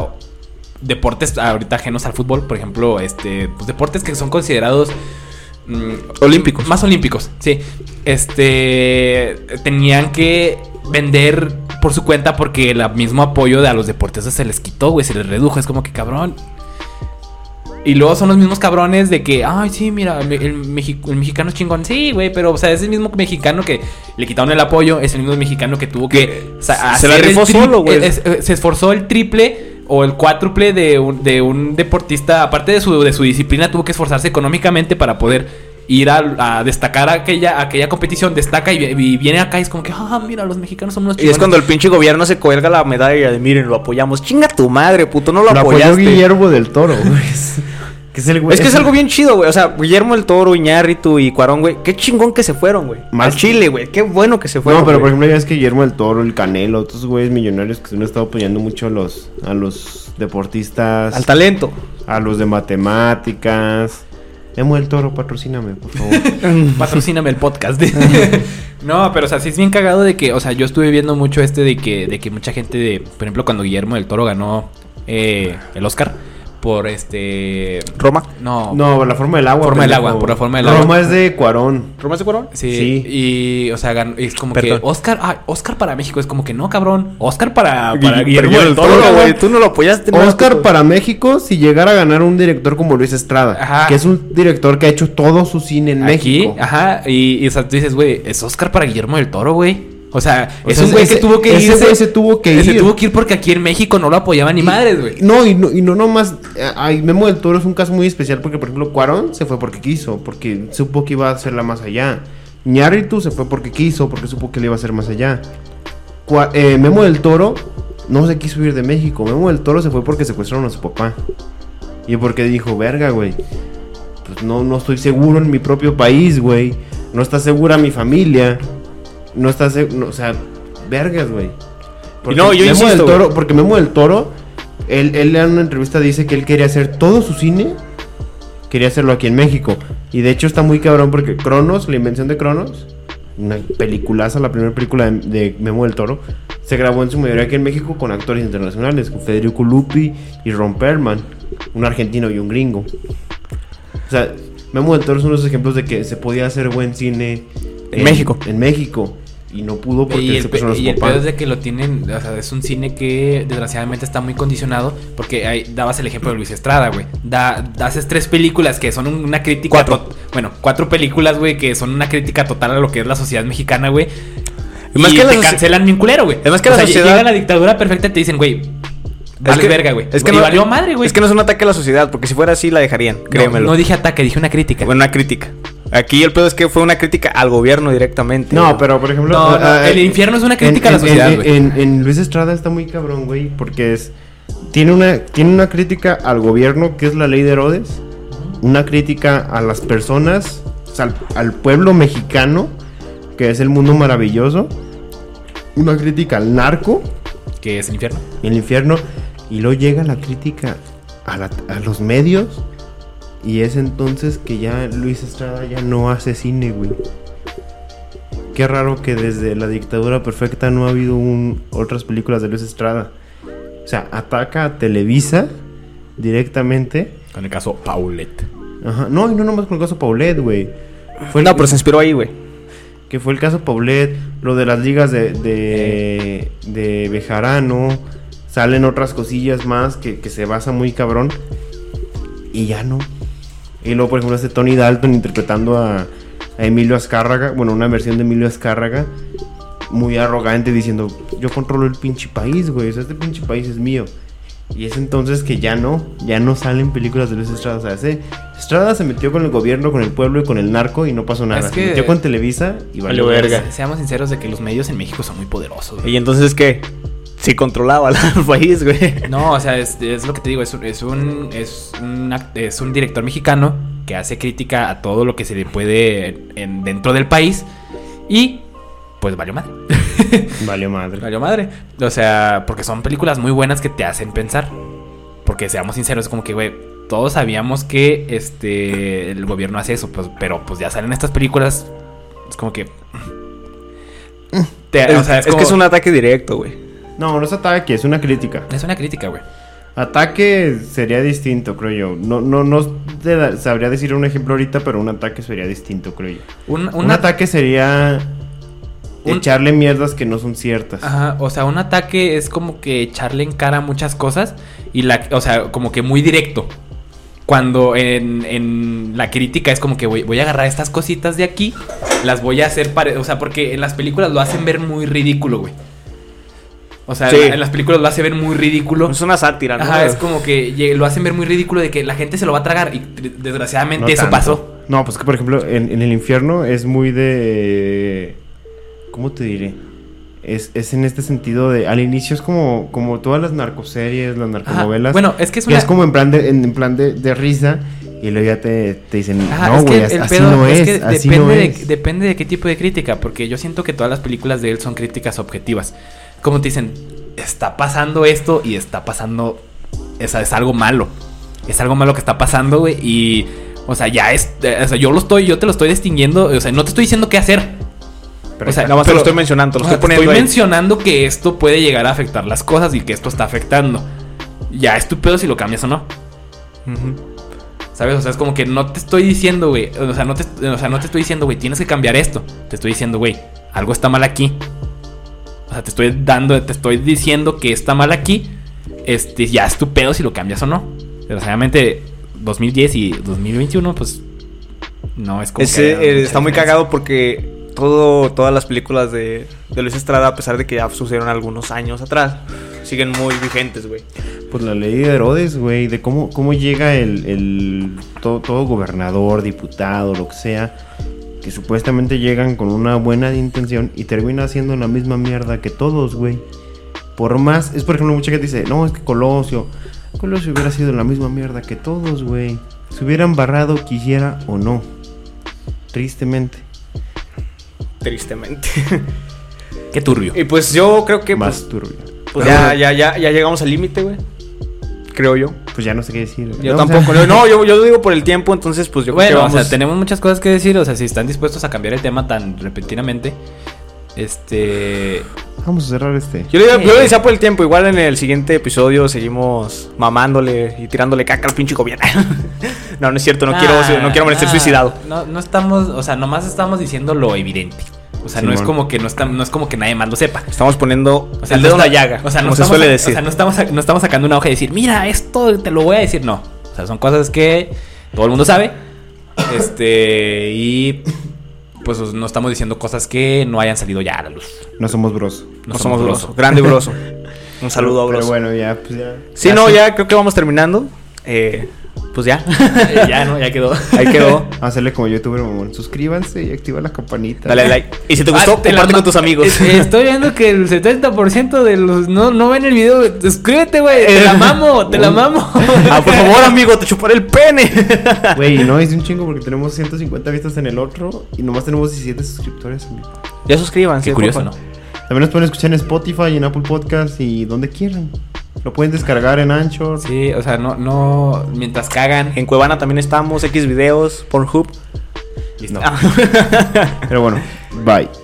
deportes ahorita ajenos al fútbol, por ejemplo, este, pues, deportes que son considerados mm, Olímpicos. Más olímpicos, sí. Este tenían que vender por su cuenta porque el mismo apoyo de a los deportistas se les quitó, güey, se les redujo, es como que cabrón. Y luego son los mismos cabrones de que, ay, sí, mira, el, el mexi- el mexicano es chingón. Sí, güey, pero, o sea, es el mismo mexicano que le quitaron el apoyo, es el mismo mexicano que tuvo que. Se la rifó solo, güey. es- se esforzó el triple o el cuádruple de un, de un deportista. Aparte de su, de su disciplina, tuvo que esforzarse económicamente para poder ir a, a destacar aquella, aquella competición. Destaca y, y viene acá y es como que, ah, mira, los mexicanos son unos Y es chingones". cuando el pinche gobierno se cuelga la medalla de miren, lo apoyamos. Chinga tu madre, puto, no lo, Lo apoyó apoyaste. Guillermo del Toro, Que es el güey. Es que es algo bien chido, güey. O sea, Guillermo el Toro, Iñárritu y Cuarón, güey. Qué chingón que se fueron, güey. Más- Al Chile, güey. Qué bueno que se fueron. No, pero por güey. ejemplo, ya es que Guillermo del Toro, el Canelo, otros güeyes millonarios que se han estado apoyando mucho a los, a los deportistas, Al talento. a los de matemáticas. Emo del Toro, patrocíname, por favor. Patrocíname el podcast. no, pero o sea, sí es bien cagado de que, o sea, yo estuve viendo mucho este de que, de que mucha gente de, por ejemplo, cuando Guillermo del Toro ganó eh, el Oscar por este Roma. no, no, la forma del agua. Forma del agua, por la forma del agua. Roma es de Cuarón. ¿Roma es de Cuarón? Sí, Sí. y o sea, ganó- es como Perdón. que Oscar, ah, Oscar para México es como que no, cabrón. Oscar para, Gui- para Guillermo del Toro, güey. Tú no lo apoyaste. no, Oscar para México si llegara a ganar un director como Luis Estrada. Ajá. Que es un director que ha hecho todo su cine en Aquí, México. ajá, y, y, o sea, tú dices, güey, es Oscar para Guillermo del Toro, güey. O sea, O es sea, un güey ese- que tuvo que ese irse. güey se tuvo que Se ir. tuvo que ir porque aquí en México no lo apoyaban ni madres, güey. No, y no, y no nomás. eh, Ay, Memo del Toro es un caso muy especial porque, por ejemplo, Cuarón se fue porque quiso, porque supo que iba a hacerla más allá. Ñarritu se fue porque quiso, porque supo que le iba a hacer más allá. Cua- eh, Memo del Toro no se quiso ir de México. Memo del Toro se fue porque secuestraron a su papá. Y porque dijo, verga, güey. Pues no, no estoy seguro en mi propio país, güey. No está segura mi familia. No está seguro. o sea, vergas, güey. Porque no, yo Memo insisto, del. Toro, porque Memo del Toro, él, él en una entrevista dice que él quería hacer todo su cine, quería hacerlo aquí en México. Y de hecho está muy cabrón porque Cronos, la invención de Cronos, una peliculaza, la primera película de, de Memo del Toro, se grabó en su mayoría aquí en México con actores internacionales, con Federico Lupi y Ron Perlman, un argentino y un gringo. O sea, Memo del Toro es uno de los ejemplos de que se podía hacer buen cine En México. En México. Y no pudo porque Y el, se y el pedo es de que lo tienen, o sea, es un cine que desgraciadamente está muy condicionado porque ahí dabas el ejemplo de Luis Estrada, güey. Da, haces tres películas que son un- una crítica... Cuatro. bueno, cuatro películas, güey, que son una crítica total a lo que es la sociedad mexicana, güey. Y Y que te cancelan bien culero, güey. Además que o la sea, sociedad- llega la dictadura perfecta y te dicen, güey, vale que- verga, güey. Es que y no, valió madre, güey. Es que no es un ataque a la sociedad, porque si fuera así la dejarían, No, créemelo. No, dije ataque, dije una crítica. Bueno, una crítica. Aquí el pedo es que fue una crítica al gobierno directamente. No, pero por ejemplo. No, no, el infierno es una crítica en- a la sociedad, en- güey. En, en Luis Estrada está muy cabrón, güey, porque es. Tiene una, tiene una crítica al gobierno, que es la ley de Herodes. Una crítica a las personas, o sea, al, al pueblo mexicano, que es el mundo maravilloso. Una crítica al narco, que es el infierno. el infierno. Y luego llega la crítica a, la- a los medios. Y es entonces que ya Luis Estrada ya no hace cine, güey. Qué raro que desde la dictadura perfecta no ha habido un- otras películas de Luis Estrada. O sea, ataca a Televisa directamente. Con el caso Paulette. Ajá. No, y no nomás con el caso Paulette, güey. Fue el- No, pero se inspiró ahí, güey. que fue el caso Paulette, lo de las ligas de, de, de Bejarano, salen otras cosillas más que, que se basa muy cabrón y ya no. Y luego, por ejemplo, este Tony Dalton interpretando a, a Emilio Azcárraga, bueno, una versión de Emilio Azcárraga, muy arrogante diciendo, yo controlo el pinche país, güey, o sea, este pinche país es mío. Y es entonces que ya no, ya no salen películas de Luis Estrada. O sea, ese- Estrada se metió con el gobierno, con el pueblo y con el narco y no pasó nada. Es Se metió con Televisa y valió Valió verga. verga. Seamos sinceros de que los medios en México son muy poderosos. güey. Y entonces, ¿qué? Sí controlaba el país, güey. No, o sea, es, es lo que te digo, es un, es un, es un, es un director mexicano que hace crítica a todo lo que se le puede en, dentro del país y pues valió madre. Valió madre. Valió madre. O sea, porque son películas muy buenas que te hacen pensar. Porque seamos sinceros, es como que, güey, todos sabíamos que este el gobierno hace eso, pues, pero pues ya salen estas películas. Es como que. Te- Es, o sea, es que como- es un ataque directo, güey. No, no es ataque, es una crítica. Es una crítica, güey. Ataque sería distinto, creo yo. No, no, no te sabría decir un ejemplo ahorita, pero un ataque sería distinto, creo yo. Un, Un, un ataque sería Un- echarle mierdas que no son ciertas. Ajá, o sea, un ataque es como que echarle en cara muchas cosas y la, o sea, como que muy directo. Cuando en, en la crítica es como que voy, voy a agarrar estas cositas de aquí, las voy a hacer pare- o sea, porque en las películas lo hacen ver muy ridículo, güey. O sea, Sí. en las películas lo hace ver muy ridículo. Es una sátira, ¿no? Ajá, es como que lo hacen ver muy ridículo de que la gente se lo va a tragar y desgraciadamente No eso tanto. pasó. No, pues que por ejemplo, en, en el infierno es muy de. ¿Cómo te diré? Es, es en este sentido de. Al inicio es como, como todas las narcoseries, las Ajá, narconovelas. Bueno, es que es que una... es como en plan de, en, en plan de, de risa. Y luego ya te, te dicen, Ajá, no, es güey, que as- el así pedo no es, es que así depende, no de, es. depende de qué tipo de crítica, porque yo siento que todas las películas de él son críticas objetivas. Como te dicen, está pasando esto y está pasando, es, es algo malo. Es algo malo que está pasando, güey, y, o sea, ya es, o sea, yo lo estoy, yo te lo estoy distinguiendo, o sea, no te estoy diciendo qué hacer. Pero o sea, Nada más te lo estoy mencionando, te lo estoy poniendo ahí. mencionando que esto puede llegar a afectar las cosas y que esto está afectando. Ya es tu pedo si lo cambias o no. ¿Sabes? O sea, es como que no te estoy diciendo, güey. O sea, no te, o sea, no te estoy diciendo, güey, tienes que cambiar esto. Te estoy diciendo, güey, algo está mal aquí. O sea, te estoy dando, te estoy diciendo que está mal aquí. Este, ya es tu pedo si lo cambias o no. Desgraciadamente, 2010 y 2021, pues. No es como. Ese, que eh, está muy cagado porque todo, todas las películas de, de Luis Estrada, a pesar de que ya sucedieron algunos años atrás, siguen muy vigentes, güey. Pues la ley de Herodes, güey, de cómo, cómo llega el, el todo, todo gobernador, diputado, lo que sea, que supuestamente llegan con una buena intención y termina haciendo la misma mierda que todos, güey. Por más, es por ejemplo, mucha gente dice, no, es que Colosio, Colosio hubiera sido la misma mierda que todos, güey. Se hubieran barrado, quisiera o no. Tristemente. Tristemente. Qué turbio. y pues yo creo que Más pues, turbio. Pues ya, ya, ya, ya llegamos al límite, güey. Creo yo. Pues ya no sé qué decir. Yo No, o sea, tampoco. No, yo, yo lo digo por el tiempo, entonces pues yo creo que Bueno, vamos... o sea, tenemos muchas cosas que decir. O sea, si están dispuestos a cambiar el tema tan repentinamente, este. Vamos a cerrar este. Yo le, yo le decía por el tiempo, igual en el siguiente episodio seguimos mamándole y tirándole caca al pinche gobierno. no, no es cierto, no quiero, Ah, no quiero merecer ah, suicidado. No, no estamos, o sea, nomás estamos diciendo lo evidente. O sea, no es como que no, está, no es como que nadie más lo sepa. Estamos poniendo O sea, el dedo en la llaga, o sea, no como se suele decir. O sea, no estamos, no estamos sacando una hoja y decir, mira, esto te lo voy a decir. No. O sea, son cosas que todo el mundo sabe. Este, y pues no estamos diciendo cosas que no hayan salido ya a la luz. No somos bros. no, somos broso. Grande broso. Un saludo a Pero broso. bueno, ya, pues ya. Sí, no, ya creo que vamos terminando. Eh, pues ya. Ya, ¿no? Ya quedó. Ahí quedó. Hacerle como youtuber, mamón. Suscríbanse y activa la campanita. Dale like. Y si te Ah, gustó, te la comparte con tus amigos. Estoy viendo que el 70% de los no, no ven el video. Suscríbete, güey. Te la mamo, te la mamo. ah, por favor, amigo, te chuparé el pene. Güey, no, es un chingo porque tenemos 150 vistas en el otro y nomás tenemos 17 suscriptores. amigo. ya suscríbanse. Qué curioso, ¿no? También nos pueden escuchar en Spotify, en Apple Podcast y donde quieran. Lo pueden descargar en Anchor. Sí, o sea, no, no. Mientras cagan. En Cuevana también estamos, X videos, Pornhub. Listo. Ah. Pero bueno, bye.